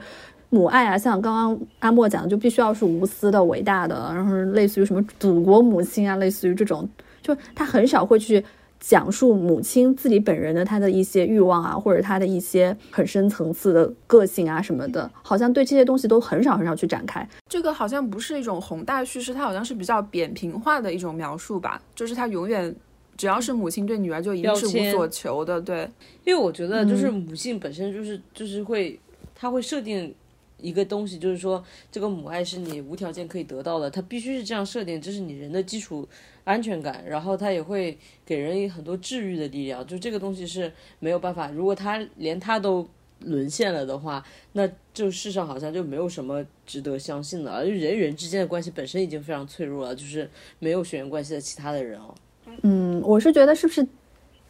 Speaker 2: 母爱啊，像刚刚阿莫讲的，就必须要是无私的、伟大的，然后类似于什么祖国母亲啊，类似于这种，就他很少会去。讲述母亲自己本人的她的一些欲望啊，或者她的一些很深层次的个性啊什么的，好像对这些东西都很少很少去展开。
Speaker 4: 这个好像不是一种宏大叙事，它好像是比较扁平化的一种描述吧。就是她永远只要是母亲对女儿就一定是无所求的。对，
Speaker 3: 因为我觉得就是母性本身就是就是会，她会设定。一个东西就是说，这个母爱是你无条件可以得到的，它必须是这样设定，这是你人的基础安全感，然后它也会给人很多治愈的力量，就这个东西是没有办法，如果他连他都沦陷了的话，那就世上好像就没有什么值得相信的了，就人与人之间的关系本身已经非常脆弱了，就是没有血缘关系的其他的人哦。
Speaker 2: 嗯，我是觉得是不是？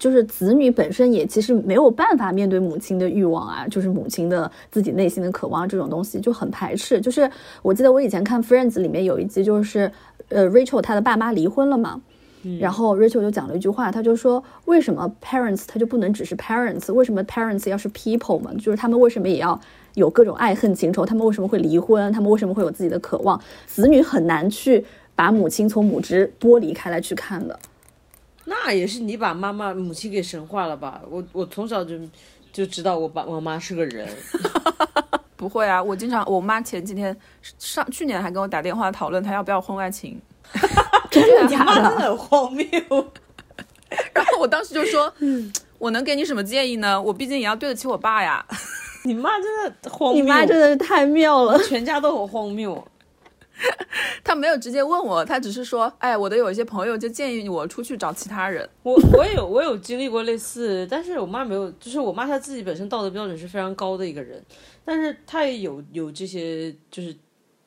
Speaker 2: 就是子女本身也其实没有办法面对母亲的欲望啊，就是母亲的自己内心的渴望这种东西就很排斥。就是我记得我以前看 Friends 里面有一集，就是呃 Rachel 她的爸妈离婚了嘛，然后 Rachel 就讲了一句话，他就说为什么 parents 他就不能只是 parents，为什么 parents 要是 people 嘛？就是他们为什么也要有各种爱恨情仇？他们为什么会离婚？他们为什么会有自己的渴望？子女很难去把母亲从母职剥离开来去看的。
Speaker 3: 那也是你把妈妈母亲给神化了吧？我我从小就就知道我爸我妈是个人。*laughs*
Speaker 4: 不会啊，我经常我妈前几天上去年还跟我打电话讨论她要不要婚外情，*laughs*
Speaker 2: 真的假
Speaker 3: 妈 *laughs* 真的
Speaker 2: 的？
Speaker 3: 很荒谬。
Speaker 4: 然后我当时就说，我能给你什么建议呢？我毕竟也要对得起我爸呀。
Speaker 3: 你妈真的荒
Speaker 2: 你，妈真的是太妙了。
Speaker 3: 全家都很荒谬。*laughs*
Speaker 4: 他没有直接问我，他只是说，哎，我的有一些朋友就建议我出去找其他人。
Speaker 3: 我我有我有经历过类似，但是我妈没有，就是我妈她自己本身道德标准是非常高的一个人，但是她也有有这些就是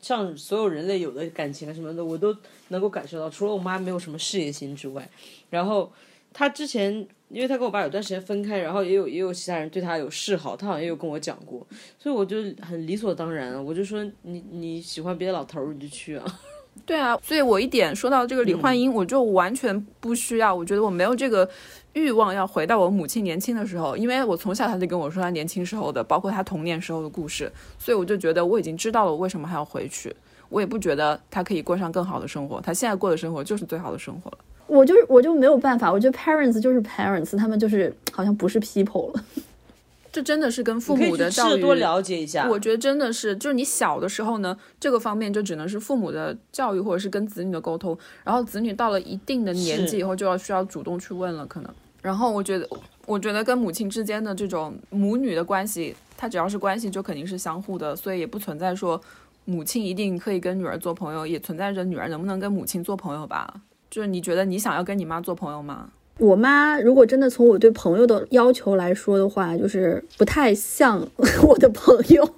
Speaker 3: 像所有人类有的感情什么的，我都能够感受到。除了我妈没有什么事业心之外，然后她之前因为他跟我爸有段时间分开，然后也有也有其他人对他有示好，他好像也有跟我讲过，所以我就很理所当然啊，我就说你你喜欢别的老头儿你就去啊。*laughs*
Speaker 4: 对啊，所以我一点说到这个李焕英，我就完全不需要，我觉得我没有这个欲望要回到我母亲年轻的时候，因为我从小他就跟我说他年轻时候的，包括他童年时候的故事，所以我就觉得我已经知道了我为什么还要回去，我也不觉得他可以过上更好的生活，他现在过的生活就是最好的生活了。
Speaker 2: 我就是我就没有办法，我觉得 parents 就是 parents，他们就是好像不是 people 了。*laughs*
Speaker 4: 这真的是跟父母的教育
Speaker 3: 多了解一下。
Speaker 4: 我觉得真的是，就是你小的时候呢，这个方面就只能是父母的教育或者是跟子女的沟通，然后子女到了一定的年纪以后就要需要主动去问了，可能。然后我觉得，我觉得跟母亲之间的这种母女的关系，它只要是关系就肯定是相互的，所以也不存在说母亲一定可以跟女儿做朋友，也存在着女儿能不能跟母亲做朋友吧。就是你觉得你想要跟你妈做朋友吗？
Speaker 2: 我妈如果真的从我对朋友的要求来说的话，就是不太像 *laughs* 我的朋友。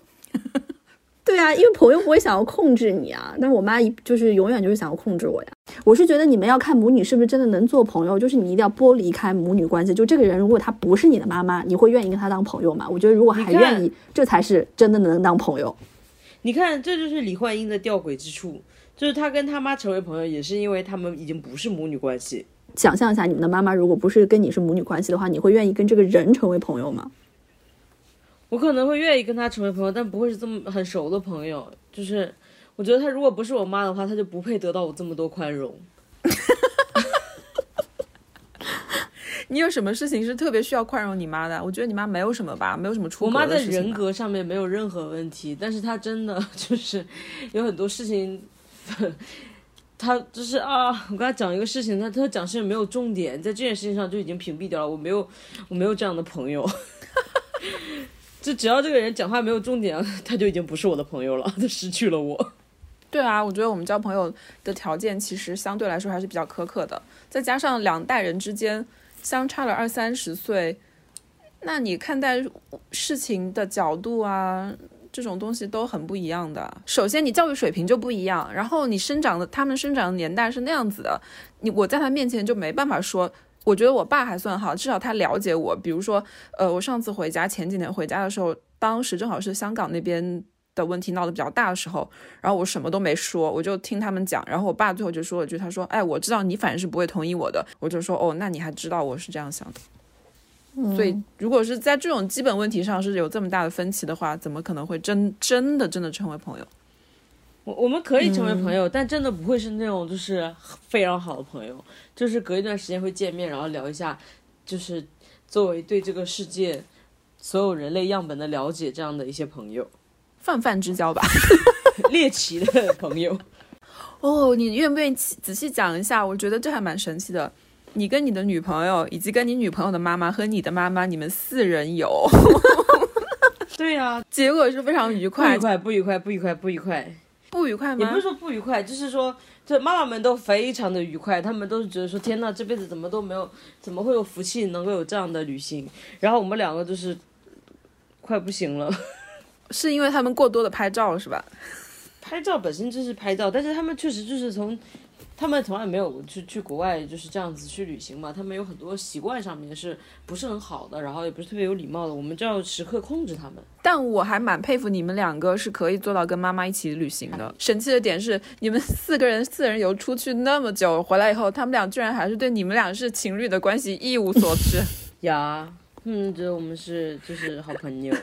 Speaker 2: *laughs* 对啊，因为朋友不会想要控制你啊，但是我妈一就是永远就是想要控制我呀。我是觉得你们要看母女是不是真的能做朋友，就是你一定要剥离开母女关系。就这个人如果他不是你的妈妈，你会愿意跟他当朋友吗？我觉得如果还愿意，这才是真的能当朋友。
Speaker 3: 你看，这就是李焕英的吊诡之处，就是他跟他妈成为朋友，也是因为他们已经不是母女关系。
Speaker 2: 想象一下，你们的妈妈如果不是跟你是母女关系的话，你会愿意跟这个人成为朋友吗？
Speaker 3: 我可能会愿意跟他成为朋友，但不会是这么很熟的朋友。就是我觉得他如果不是我妈的话，他就不配得到我这么多宽容。*laughs*
Speaker 4: 你有什么事情是特别需要宽容你妈的？我觉得你妈没有什么吧，没有什么出格
Speaker 3: 我妈在人格上面没有任何问题，但是她真的就是有很多事情，*laughs* 他就是啊，我跟他讲一个事情，他他讲事情没有重点，在这件事情上就已经屏蔽掉了。我没有我没有这样的朋友，*laughs* 就只要这个人讲话没有重点，*laughs* 他就已经不是我的朋友了，他失去了我。
Speaker 4: 对啊，我觉得我们交朋友的条件其实相对来说还是比较苛刻的，再加上两代人之间相差了二三十岁，那你看待事情的角度啊，这种东西都很不一样的。首先，你教育水平就不一样，然后你生长的他们生长的年代是那样子的，你我在他面前就没办法说。我觉得我爸还算好，至少他了解我。比如说，呃，我上次回家，前几年回家的时候，当时正好是香港那边的问题闹得比较大的时候，然后我什么都没说，我就听他们讲。然后我爸最后就说了句：“他说，哎，我知道你反正是不会同意我的。”我就说：“哦，那你还知道我是这样想的。”所以，如果是在这种基本问题上是有这么大的分歧的话，怎么可能会真真的真的成为朋友？
Speaker 3: 我我们可以成为朋友，但真的不会是那种就是非常好的朋友，就是隔一段时间会见面，然后聊一下，就是作为对这个世界所有人类样本的了解这样的一些朋友，
Speaker 4: 泛泛之交吧。*laughs*
Speaker 3: 猎奇的朋友。
Speaker 4: 哦，你愿不愿意仔细讲一下？我觉得这还蛮神奇的。你跟你的女朋友，以及跟你女朋友的妈妈和你的妈妈，你们四人游，*laughs*
Speaker 3: 对呀、
Speaker 4: 结果是非常愉快
Speaker 3: 不
Speaker 4: 快
Speaker 3: 愉，快，不愉快，不愉快，不愉快。
Speaker 4: 不愉快吗
Speaker 3: 也不是？说不愉快，就是说，这妈妈们都非常的愉快，他们都是觉得说，天呐，这辈子怎么都没有，怎么会有福气能够有这样的旅行？然后我们两个就是快不行了。*laughs*
Speaker 4: 是因为他们过多的拍照是吧？
Speaker 3: 拍照本身就是拍照，但是他们确实就是从，他们从来没有去去国外就是这样子去旅行嘛，他们有很多习惯上面是不是很好的，然后也不是特别有礼貌的，我们就要时刻控制他们。
Speaker 4: 但我还蛮佩服你们两个是可以做到跟妈妈一起旅行的。神奇的点是，你们四个人 *laughs* 四人游出去那么久，回来以后，他们俩居然还是对你们俩是情侣的关系一无所知。*laughs*
Speaker 3: 呀，嗯，觉得我们是就是好朋友。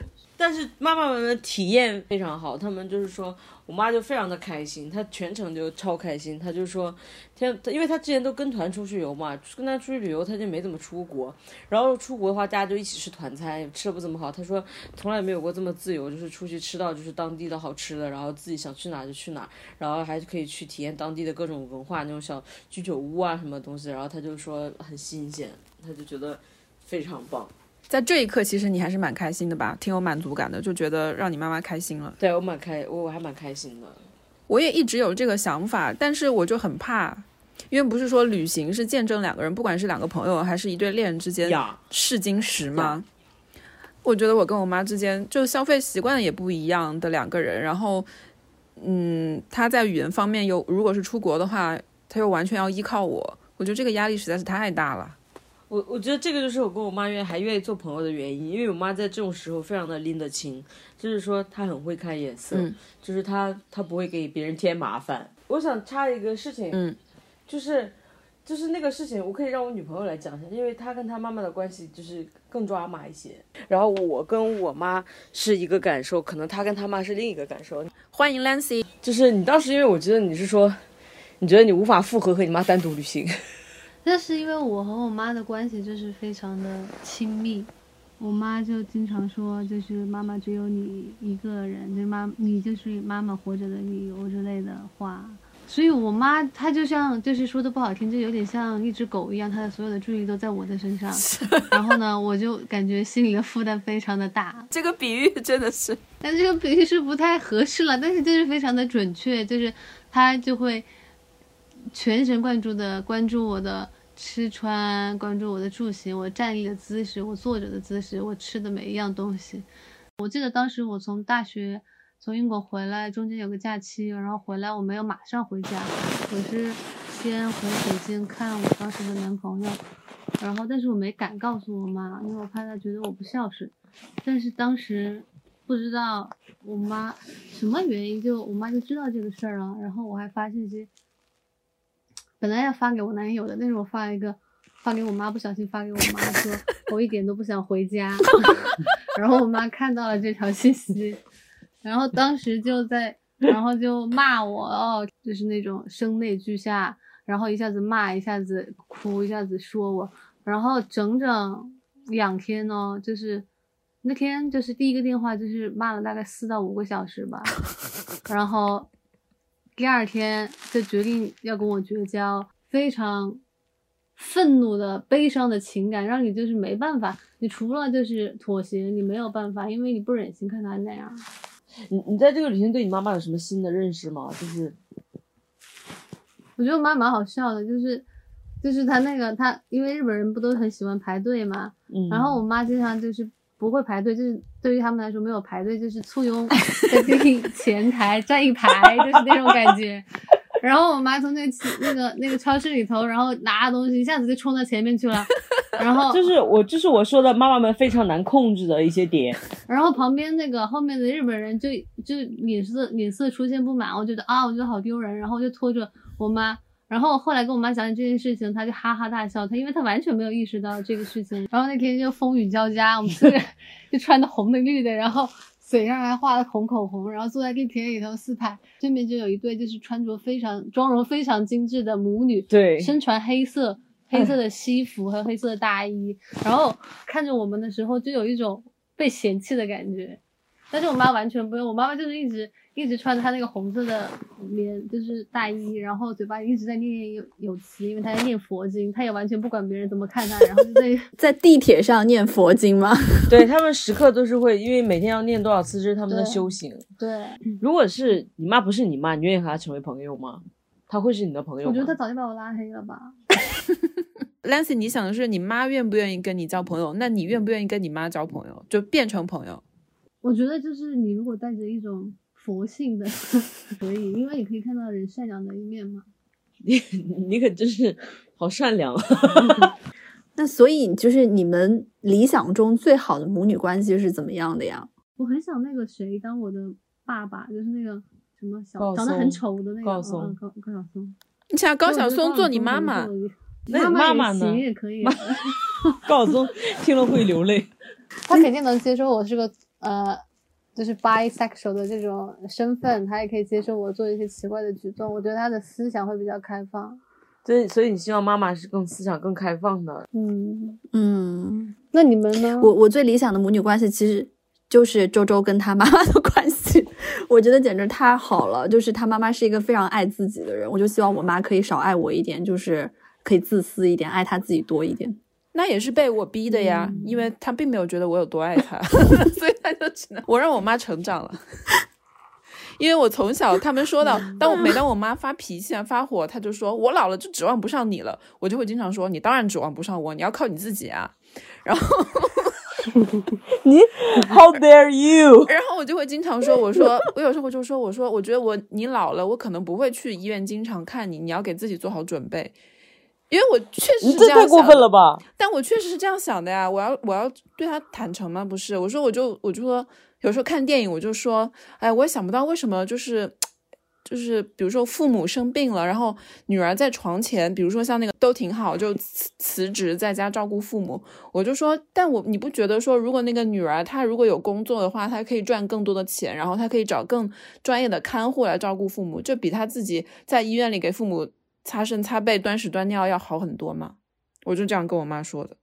Speaker 3: 但是妈妈们的体验非常好，他们就是说我妈就非常的开心，她全程就超开心，她就说天，因为她之前都跟团出去游嘛，跟团出去旅游，她就没怎么出国，然后出国的话，大家就一起吃团餐，吃的不怎么好，她说从来没有过这么自由，就是出去吃到就是当地的好吃的，然后自己想去哪就去哪，然后还可以去体验当地的各种文化，那种小居酒屋啊什么东西，然后她就说很新鲜，她就觉得非常棒。
Speaker 4: 在这一刻，其实你还是蛮开心的吧，挺有满足感的，就觉得让你妈妈开心了。
Speaker 3: 对我蛮开，我我还蛮开心的。
Speaker 4: 我也一直有这个想法，但是我就很怕，因为不是说旅行是见证两个人，不管是两个朋友还是一对恋人之间，试金石吗？我觉得我跟我妈之间就消费习惯也不一样的两个人，然后，嗯，她在语言方面又如果是出国的话，她又完全要依靠我，我觉得这个压力实在是太大了。
Speaker 3: 我我觉得这个就是我跟我妈愿还愿意做朋友的原因，因为我妈在这种时候非常的拎得清，就是说她很会看眼色，
Speaker 4: 嗯
Speaker 3: 就是她她不会给别人添麻烦。我想插一个事情，
Speaker 4: 嗯，
Speaker 3: 就是就是那个事情，我可以让我女朋友来讲一下，因为她跟她妈妈的关系就是更抓马一些，然后我跟我妈是一个感受，可能她跟她妈是另一个感受。
Speaker 4: 欢迎 Lancy，
Speaker 3: 就是你当时因为我觉得你是说，你觉得你无法复合和你妈单独旅行，
Speaker 5: 那是因为我和我妈的关系就是非常的亲密，我妈就经常说，就是妈妈只有你一个人，就是妈你就是妈妈活着的理由之类的话。所以我妈她就像就是说的不好听，就有点像一只狗一样，她的所有的注意力都在我的身上。*laughs* 然后呢，我就感觉心里的负担非常的大。
Speaker 4: 这个比喻真的是，
Speaker 5: 但这个比喻是不太合适了，但是就是非常的准确，就是她就会全神贯注的关注我的吃穿，关注我的住行，我站立的姿势，我坐着的姿势，我吃的每一样东西。我记得当时我从大学从英国回来，中间有个假期，然后回来我没有马上回家，我是先回北京看我当时的男朋友，然后但是我没敢告诉我妈，因为我怕她觉得我不孝顺。但是当时不知道我妈什么原因，就我妈就知道这个事儿了。然后我还发信息，本来要发给我男友的，但是我发了一个发给我妈，不小心发给我妈说，*laughs* 我一点都不想回家。*laughs* 然后我妈看到了这条信息，然后当时就在，然后就骂我哦，就是那种声泪俱下，然后一下子骂，一下子哭，一下子说我，然后整整两天呢，就是那天就是第一个电话就是骂了大概四到五个小时吧，*laughs* 然后第二天就决定要跟我绝交，非常愤怒的、悲伤的情感，让你就是没办法，你除了就是妥协，你没有办法，因为你不忍心看他那样。
Speaker 3: 你你在这个旅行对你妈妈有什么新的认识吗？就是
Speaker 5: 我觉得我妈蛮好笑的，就是就是她那个她，因为日本人不都很喜欢排队嘛，
Speaker 3: 嗯，
Speaker 5: 然后我妈经常就是不会排队，就是对于他们来说没有排队就是簇拥在最 *laughs* 前台站一排，就是那种感觉。然后我妈从那个那个那个超市里头，然后拿东西一下子就冲到前面去了，*laughs* 然后
Speaker 3: 就是我就是我说的妈妈们非常难控制的一些点。*laughs*
Speaker 5: 然后旁边那个后面的日本人就就脸色脸色出现不满，我觉得啊，我觉得好丢人，然后就拖着我妈，然后后来跟我妈讲起这件事情，她就哈哈大笑，她因为她完全没有意识到这个事情。然后那天就风雨交加，我们四个人 *laughs* 就穿的红的绿的，然后嘴上还画了红口红，然后坐在地铁里头四排，对面就有一对就是穿着非常妆容非常精致的母女，
Speaker 3: 对
Speaker 5: 身穿黑色黑色的西服和黑色的大衣，然后看着我们的时候就有一种被嫌弃的感觉。但是我妈完全不用，我妈妈就是一直一直穿着他那个红色的棉就是大衣，然后嘴巴一直在念念有有词，因为他在念佛经，他也完全不管别人怎么看他，然后就在 *laughs*
Speaker 2: 在地铁上念佛经吗？*laughs*
Speaker 3: 对他们时刻都是会，因为每天要念多少次，这是他们的修行。
Speaker 5: 对，
Speaker 3: 如果是你妈不是你妈，你愿意和她成为朋友吗？她会是你的朋友吗？
Speaker 5: 我觉得她早就把我拉黑了吧。*laughs*
Speaker 4: Lancy，你想的是你妈愿不愿意跟你交朋友？那你愿不愿意跟你妈交朋友？就变成朋友？
Speaker 5: 我觉得就是你如果带着一种佛性的 *laughs* 可以，因为你可以看到人善良的一面嘛。
Speaker 3: 你 *laughs* 你可真是好善良啊！*laughs*
Speaker 2: 那所以就是你们理想中最好的母女关系是怎么样的呀？
Speaker 5: 我很想那个谁当我的爸爸，就是那个什么小长得很丑的那个嗯
Speaker 3: 高松
Speaker 5: 嗯高高晓松。
Speaker 4: 你想高晓松做你妈妈
Speaker 3: 那你
Speaker 5: 妈
Speaker 3: 妈妈呢
Speaker 5: 也行也可以，
Speaker 3: 高晓松听了会流泪。
Speaker 5: 他肯定能接受我是个呃就是 bisexual 的这种身份，他也可以接受我做一些奇怪的举动。我觉得他的思想会比较开放。
Speaker 3: 对，所以你希望妈妈是更思想更开放的。
Speaker 5: 嗯，
Speaker 2: 嗯，
Speaker 5: 那你们呢？
Speaker 2: 我我最理想的母女关系其实就是周周跟他妈妈的关系，*laughs* 我觉得简直太好了。就是他妈妈是一个非常爱自己的人，我就希望我妈可以少爱我一点，就是可以自私一点，爱她自己多一点。
Speaker 4: 那也是被我逼的呀，因为他并没有觉得我有多爱他，*laughs* 所以他就只能我让我妈成长了。*laughs* 因为我从小他们说到，当我每当我妈发脾气啊发火，他就说我老了就指望不上你了，我就会经常说你当然指望不上我，你要靠你自己啊。然后 *laughs*
Speaker 3: 你 How dare you？
Speaker 4: 然后我就会经常说，我说我有时候就说，我说我觉得我你老了，我可能不会去医院经常看你，你要给自己做好准备。因为我确实是
Speaker 3: 你这太过
Speaker 4: 样想的
Speaker 3: 分了吧？
Speaker 4: 但我确实是这样想的呀，我要我要对他坦诚吗？不是，我说我就我就说，有时候看电影我就说，哎，我也想不到为什么就是 *tsk* 就是比如说父母生病了，然后女儿在床前，比如说像那个都挺好，就辞辞职在家照顾父母，我就说，但我你不觉得说，如果那个女儿她如果有工作的话，她可以赚更多的钱，然后她可以找更专业的看护来照顾父母，就比她自己在医院里给父母擦身擦背、端屎端尿要好很多嘛？我就这样跟我妈说的。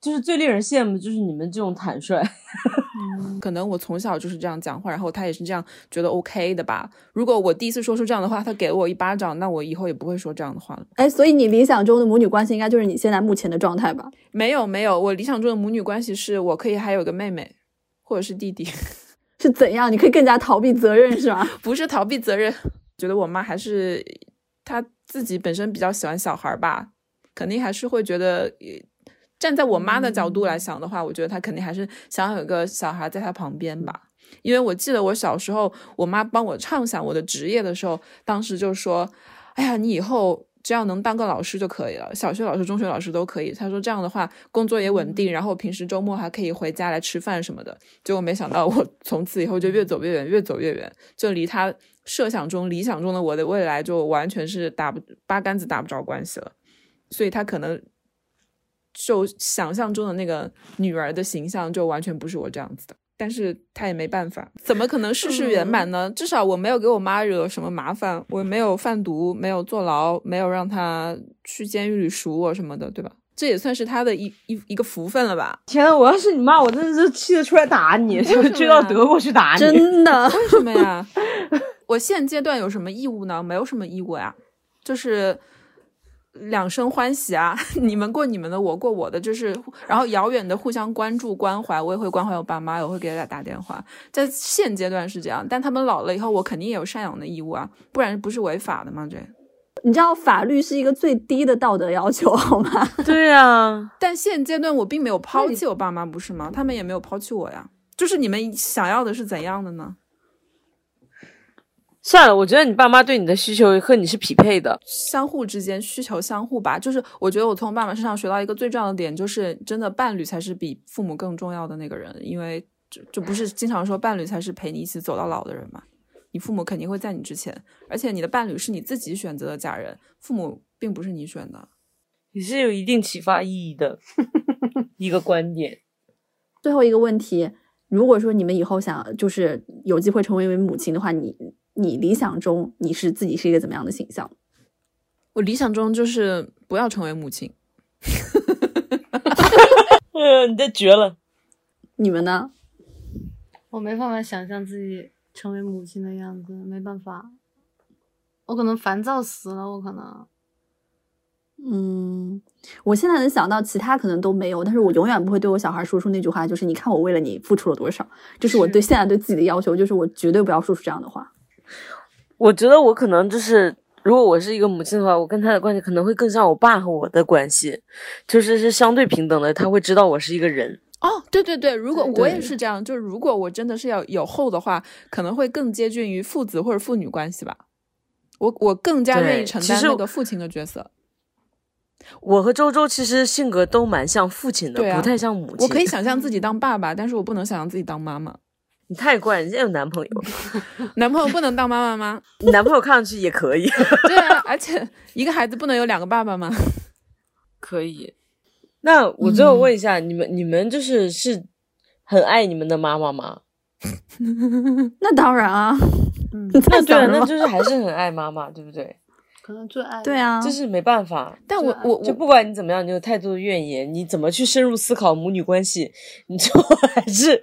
Speaker 3: 就是最令人羡慕，就是你们这种坦率。*laughs*
Speaker 4: 可能我从小就是这样讲话，然后他也是这样觉得 OK 的吧。如果我第一次说出这样的话，他给了我一巴掌，那我以后也不会说这样的话了。
Speaker 2: 哎，所以你理想中的母女关系应该就是你现在目前的状态吧？
Speaker 4: 没有没有，我理想中的母女关系是我可以还有个妹妹，或者是弟弟，*laughs*
Speaker 2: 是怎样？你可以更加逃避责任是吗？*laughs*
Speaker 4: 不是逃避责任。觉得我妈还是她自己本身比较喜欢小孩吧，肯定还是会觉得。站在我妈的角度来想的话，我觉得她肯定还是想要有个小孩在她旁边吧。因为我记得我小时候，我妈帮我畅想我的职业的时候，当时就说：“哎呀，你以后只要能当个老师就可以了，小学老师、中学老师都可以。”他说这样的话，工作也稳定，然后平时周末还可以回家来吃饭什么的。结果没想到，我 *laughs* 从此以后就越走越远，越走越远，就离他设想中、理想中的我的未来就完全是打不八竿子打不着关系了。所以他可能。就想象中的那个女儿的形象，就完全不是我这样子的。但是他也没办法，怎么可能事事圆满呢？至少我没有给我妈惹什么麻烦，我没有贩毒，没有坐牢，没有让她去监狱里赎我什么的，对吧？这也算是他的一一一个福分了吧？
Speaker 3: 天呐，我要是你妈，我真的是气得出来打你，就追到德国去打你。
Speaker 2: 真的，*laughs*
Speaker 4: 为什么呀？*laughs* 我现阶段有什么义务呢？没有什么义务呀，就是两生欢喜啊！*laughs* 你们过你们的，我过我的，就是然后遥远的互相关注关怀，我也会关怀我爸妈，我会给大家打电话。在现阶段是这样，但他们老了以后，我肯定也有赡养的义务啊，不然不是违法的吗？这。
Speaker 2: 你知道法律是一个最低的道德要求好吗？*laughs*
Speaker 3: 对啊，*laughs*
Speaker 4: 但现阶段我并没有抛弃我爸妈，不是吗？他们也没有抛弃我呀。就是你们想要的是怎样的呢？
Speaker 3: 算了，我觉得你爸妈对你的需求和你是匹配的。
Speaker 4: 相互之间需求相互吧。就是我觉得我从我爸妈身上学到一个最重要的点，就是真的伴侣才是比父母更重要的那个人，因为就就不是经常说伴侣才是陪你一起走到老的人嘛。你父母肯定会在你之前，而且你的伴侣是你自己选择的家人，父母并不是你选的。
Speaker 3: 也是有一定启发意义的 *laughs* 一个观点。
Speaker 2: 最后一个问题，如果说你们以后想就是有机会成为一位母亲的话，你你理想中你是自己是一个怎么样的形象？
Speaker 4: 我理想中就是不要成为母亲。
Speaker 3: 呃，*laughs* 你这绝了。*laughs*
Speaker 2: 你们呢？
Speaker 5: 我没办法想象自己成为母亲的样子，没办法。我可能烦躁死了，我可能。
Speaker 2: 嗯，我现在能想到其他可能都没有，但是我永远不会对我小孩说出那句话，就是你看我为了你付出了多少，这是我对现在对自己的要求，就是我绝对不要说出这样的话。
Speaker 3: 我觉得我可能就是，如果我是一个母亲的话，我跟他的关系可能会更像我爸和我的关系，就是是相对平等的。他会知道我是一个人。
Speaker 4: 哦，对对对，如果我也是这样，就是如果我真的是要有后的话，可能会更接近于父子或者父女关系吧。我我更加愿意承担那个父亲的角色。
Speaker 3: 我和周周其实性格都蛮像父亲的，
Speaker 4: 啊
Speaker 3: 不太像母亲。
Speaker 4: 我可以想象自己当爸爸，但是我不能想象自己当妈妈。
Speaker 3: 你太怪，你现在有男朋友，*laughs*
Speaker 4: 男朋友不能当妈妈吗？
Speaker 3: 你 *laughs* 男朋友看上去也可以，*laughs*
Speaker 4: 对啊，而且一个孩子不能有两个爸爸吗？
Speaker 3: 可以。那我最后问一下，你们你们就是是很爱你们的妈妈吗？
Speaker 2: 那当然啊，
Speaker 5: 嗯，
Speaker 3: 那对？那就是还是很爱妈妈，对不对？
Speaker 5: 可能最爱
Speaker 2: 对，啊，
Speaker 3: 就是没办法，
Speaker 2: 但我我我
Speaker 3: 就不管你怎么样，你有太多的怨言，你怎么去深入思考母女关系，你就 *laughs* 还是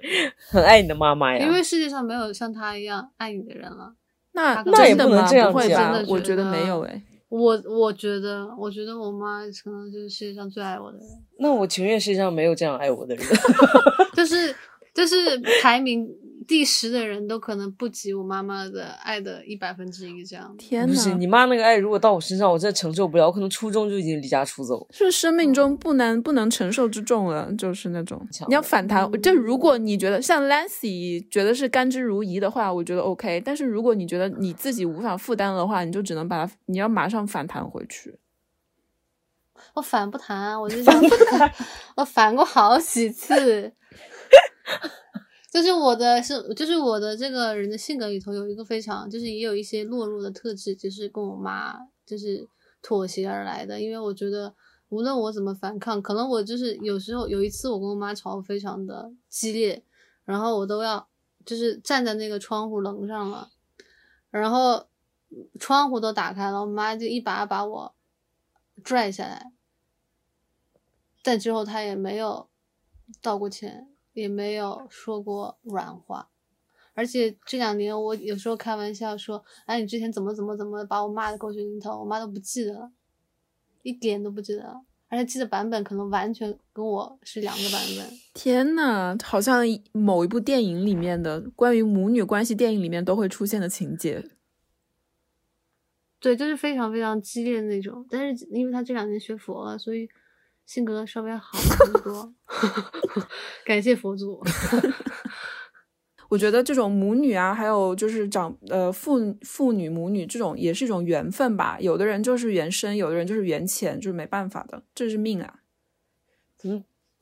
Speaker 3: 很爱你的妈妈呀。
Speaker 5: 因为世界上没有像她一样爱你的人了。
Speaker 4: 那
Speaker 5: 那也
Speaker 4: 真的？
Speaker 3: 不能这样讲
Speaker 5: 真的？
Speaker 4: 我觉得
Speaker 5: 得
Speaker 4: 没有哎。
Speaker 5: 我我觉得，我觉得我妈可能就是世界上最爱我的人，
Speaker 3: 那我情愿世界上没有这样爱我的人。*laughs*
Speaker 5: 就是就是排名第十的人都可能不及我妈妈的爱的一百分之一这样。
Speaker 4: 天
Speaker 3: 不是！你妈那个爱，如果到我身上，我真的承受不了，我可能初中就已经离家出走。
Speaker 4: 是生命中不能不能承受之重了，就是那种你要反弹。就如果你觉得像 Lancy 觉得是甘之如饴的话，我觉得 OK。但是如果你觉得你自己无法负担的话，你就只能把它，你要马上反弹回去。
Speaker 5: 我反不弹，我就这样，我反过好几次。*laughs* 就是我的是，就是我的这个人的性格里头有一个非常，就是也有一些懦弱的特质，就是跟我妈就是妥协而来的。因为我觉得无论我怎么反抗，可能我就是有时候有一次我跟我妈吵非常的激烈，然后我都要就是站在那个窗户棱上了，然后窗户都打开了，我妈就一把把我拽下来，但之后她也没有道过歉，也没有说过软话。而且这两年，我有时候开玩笑说：“哎，你之前怎么怎么怎么把我骂的狗血淋头？”我妈都不记得了，一点都不记得了，而且记得版本可能完全跟我是两个版本。*laughs*
Speaker 4: 天呐，好像某一部电影里面的关于母女关系电影里面都会出现的情节。
Speaker 5: 对，就是非常非常激烈的那种。但是因为他这两年学佛了，所以性格稍微好很多。*laughs* 感谢佛祖。*laughs*
Speaker 4: 我觉得这种母女啊，还有就是长呃父父女母女这种也是一种缘分吧。有的人就是缘深，有的人就是缘浅，就是没办法的，这是命啊。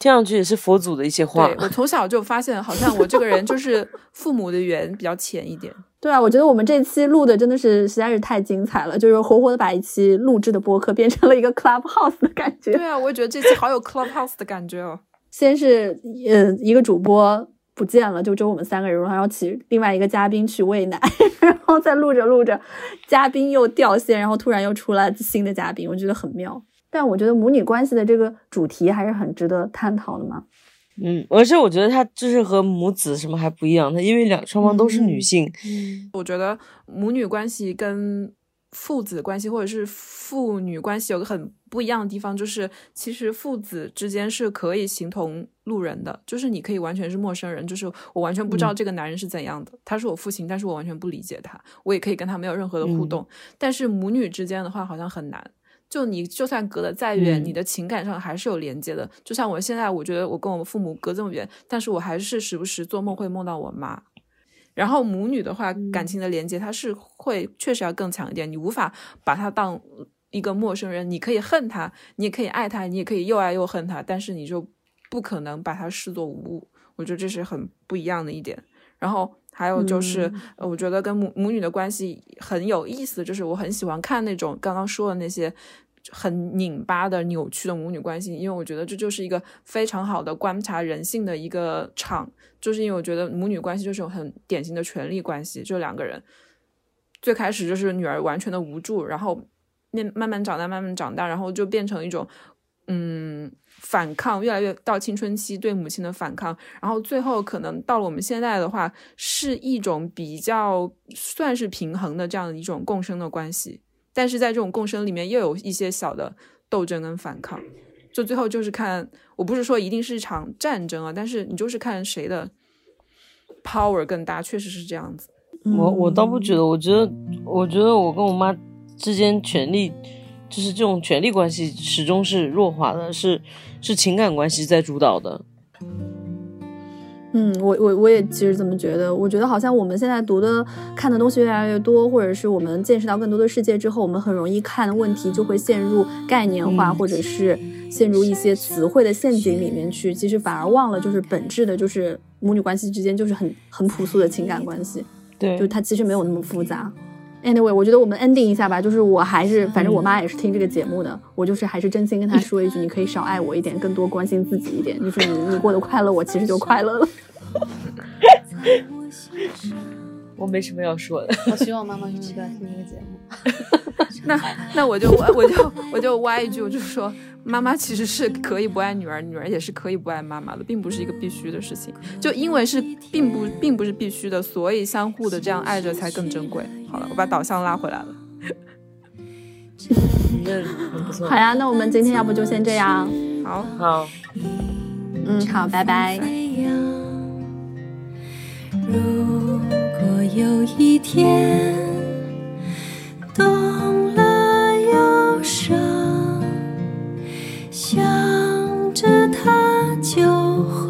Speaker 3: 听上去也是佛祖的一些话
Speaker 4: 对。我从小就发现，好像我这个人就是 *laughs* 父母的缘比较浅一点。
Speaker 2: 对啊，我觉得我们这期录的真的是实在是太精彩了，就是活活的把一期录制的播客变成了一个 Clubhouse 的感觉。
Speaker 4: 对啊，我也觉得这期好有 Clubhouse 的感觉哦。*laughs*
Speaker 2: 先是呃一个主播不见了，就只有我们三个人，然后请另外一个嘉宾去喂奶，*laughs* 然后再录着录着，嘉宾又掉线，然后突然又出来新的嘉宾，我觉得很妙。但我觉得母女关系的这个主题还是很值得探讨的嘛。
Speaker 3: 嗯，而且我觉得它就是和母子什么还不一样，它因为两双方都是女性，
Speaker 5: 嗯，
Speaker 4: 我觉得母女关系跟父子关系或者是父女关系有个很不一样的地方，就是其实父子之间是可以形同路人的，就是你可以完全是陌生人，就是我完全不知道这个男人是怎样的，他是我父亲，但是我完全不理解他，我也可以跟他没有任何的互动。但是母女之间的话，好像很难。就你就算隔得再远，
Speaker 3: 嗯
Speaker 4: 你的情感上还是有连接的。就像我现在，我觉得我跟我父母隔这么远，但是我还是时不时做梦会梦到我妈。然后母女的话，感情的连接它是会确实要更强一点，你无法把她当一个陌生人，你可以恨她，你也可以爱她，你也可以又爱又恨她，但是你就不可能把她视作无物。我觉得这是很不一样的一点。然后还有就是，呃我觉得跟母母女的关系很有意思，就是我很喜欢看那种刚刚说的那些很拧巴的、扭曲的母女关系，因为我觉得这就是一个非常好的观察人性的一个场。就是因为我觉得母女关系就是有很典型的权力关系，就两个人最开始就是女儿完全的无助，然后面慢慢长大，慢慢长大，然后就变成一种嗯反抗，越来越到青春期对母亲的反抗，然后最后可能到了我们现在的话，是一种比较算是平衡的这样的一种共生的关系，但是在这种共生里面又有一些小的斗争跟反抗，就最后就是看，我不是说一定是一场战争啊，但是你就是看谁的 power 更大，确实是这样子。
Speaker 3: 我我倒不觉得，我觉得我觉得我跟我妈之间权力就是这种权力关系始终是弱化的，是是情感关系在主导的。
Speaker 2: 嗯，我我我也其实这么觉得。我觉得好像我们现在读的、看的东西越来越多，或者是我们见识到更多的世界之后，我们很容易看问题就会陷入概念化，
Speaker 3: 嗯
Speaker 2: 或者是陷入一些词汇的陷阱里面去。其实反而忘了，就是本质的，就是母女关系之间就是很很朴素的情感关系，
Speaker 3: 对
Speaker 2: 就它其实没有那么复杂。Anyway，我觉得我们 ending 一下吧，就是我还是，反正我妈也是听这个节目的，我就是还是真心跟她说一句，你可以少爱我一点，更多关心自己一点，就是你你过得快乐，我其实就快乐了。*laughs*
Speaker 3: 我没什么要说的。
Speaker 5: 我希望妈妈永远都要听这个节目。*laughs*
Speaker 4: 那那我就我我就我就挖一句，我就说，妈妈其实是可以不爱女儿，女儿也是可以不爱妈妈的，并不是一个必须的事情。就因为是并不并不是必须的，所以相互的这样爱着才更珍贵。好了，我把导向拉回来了。*laughs*
Speaker 2: 好呀，那我们今天要不就先这样。
Speaker 4: 好，
Speaker 3: 好，
Speaker 2: 嗯，好，拜拜。
Speaker 6: 如如果有一天懂了忧伤，想着他就会。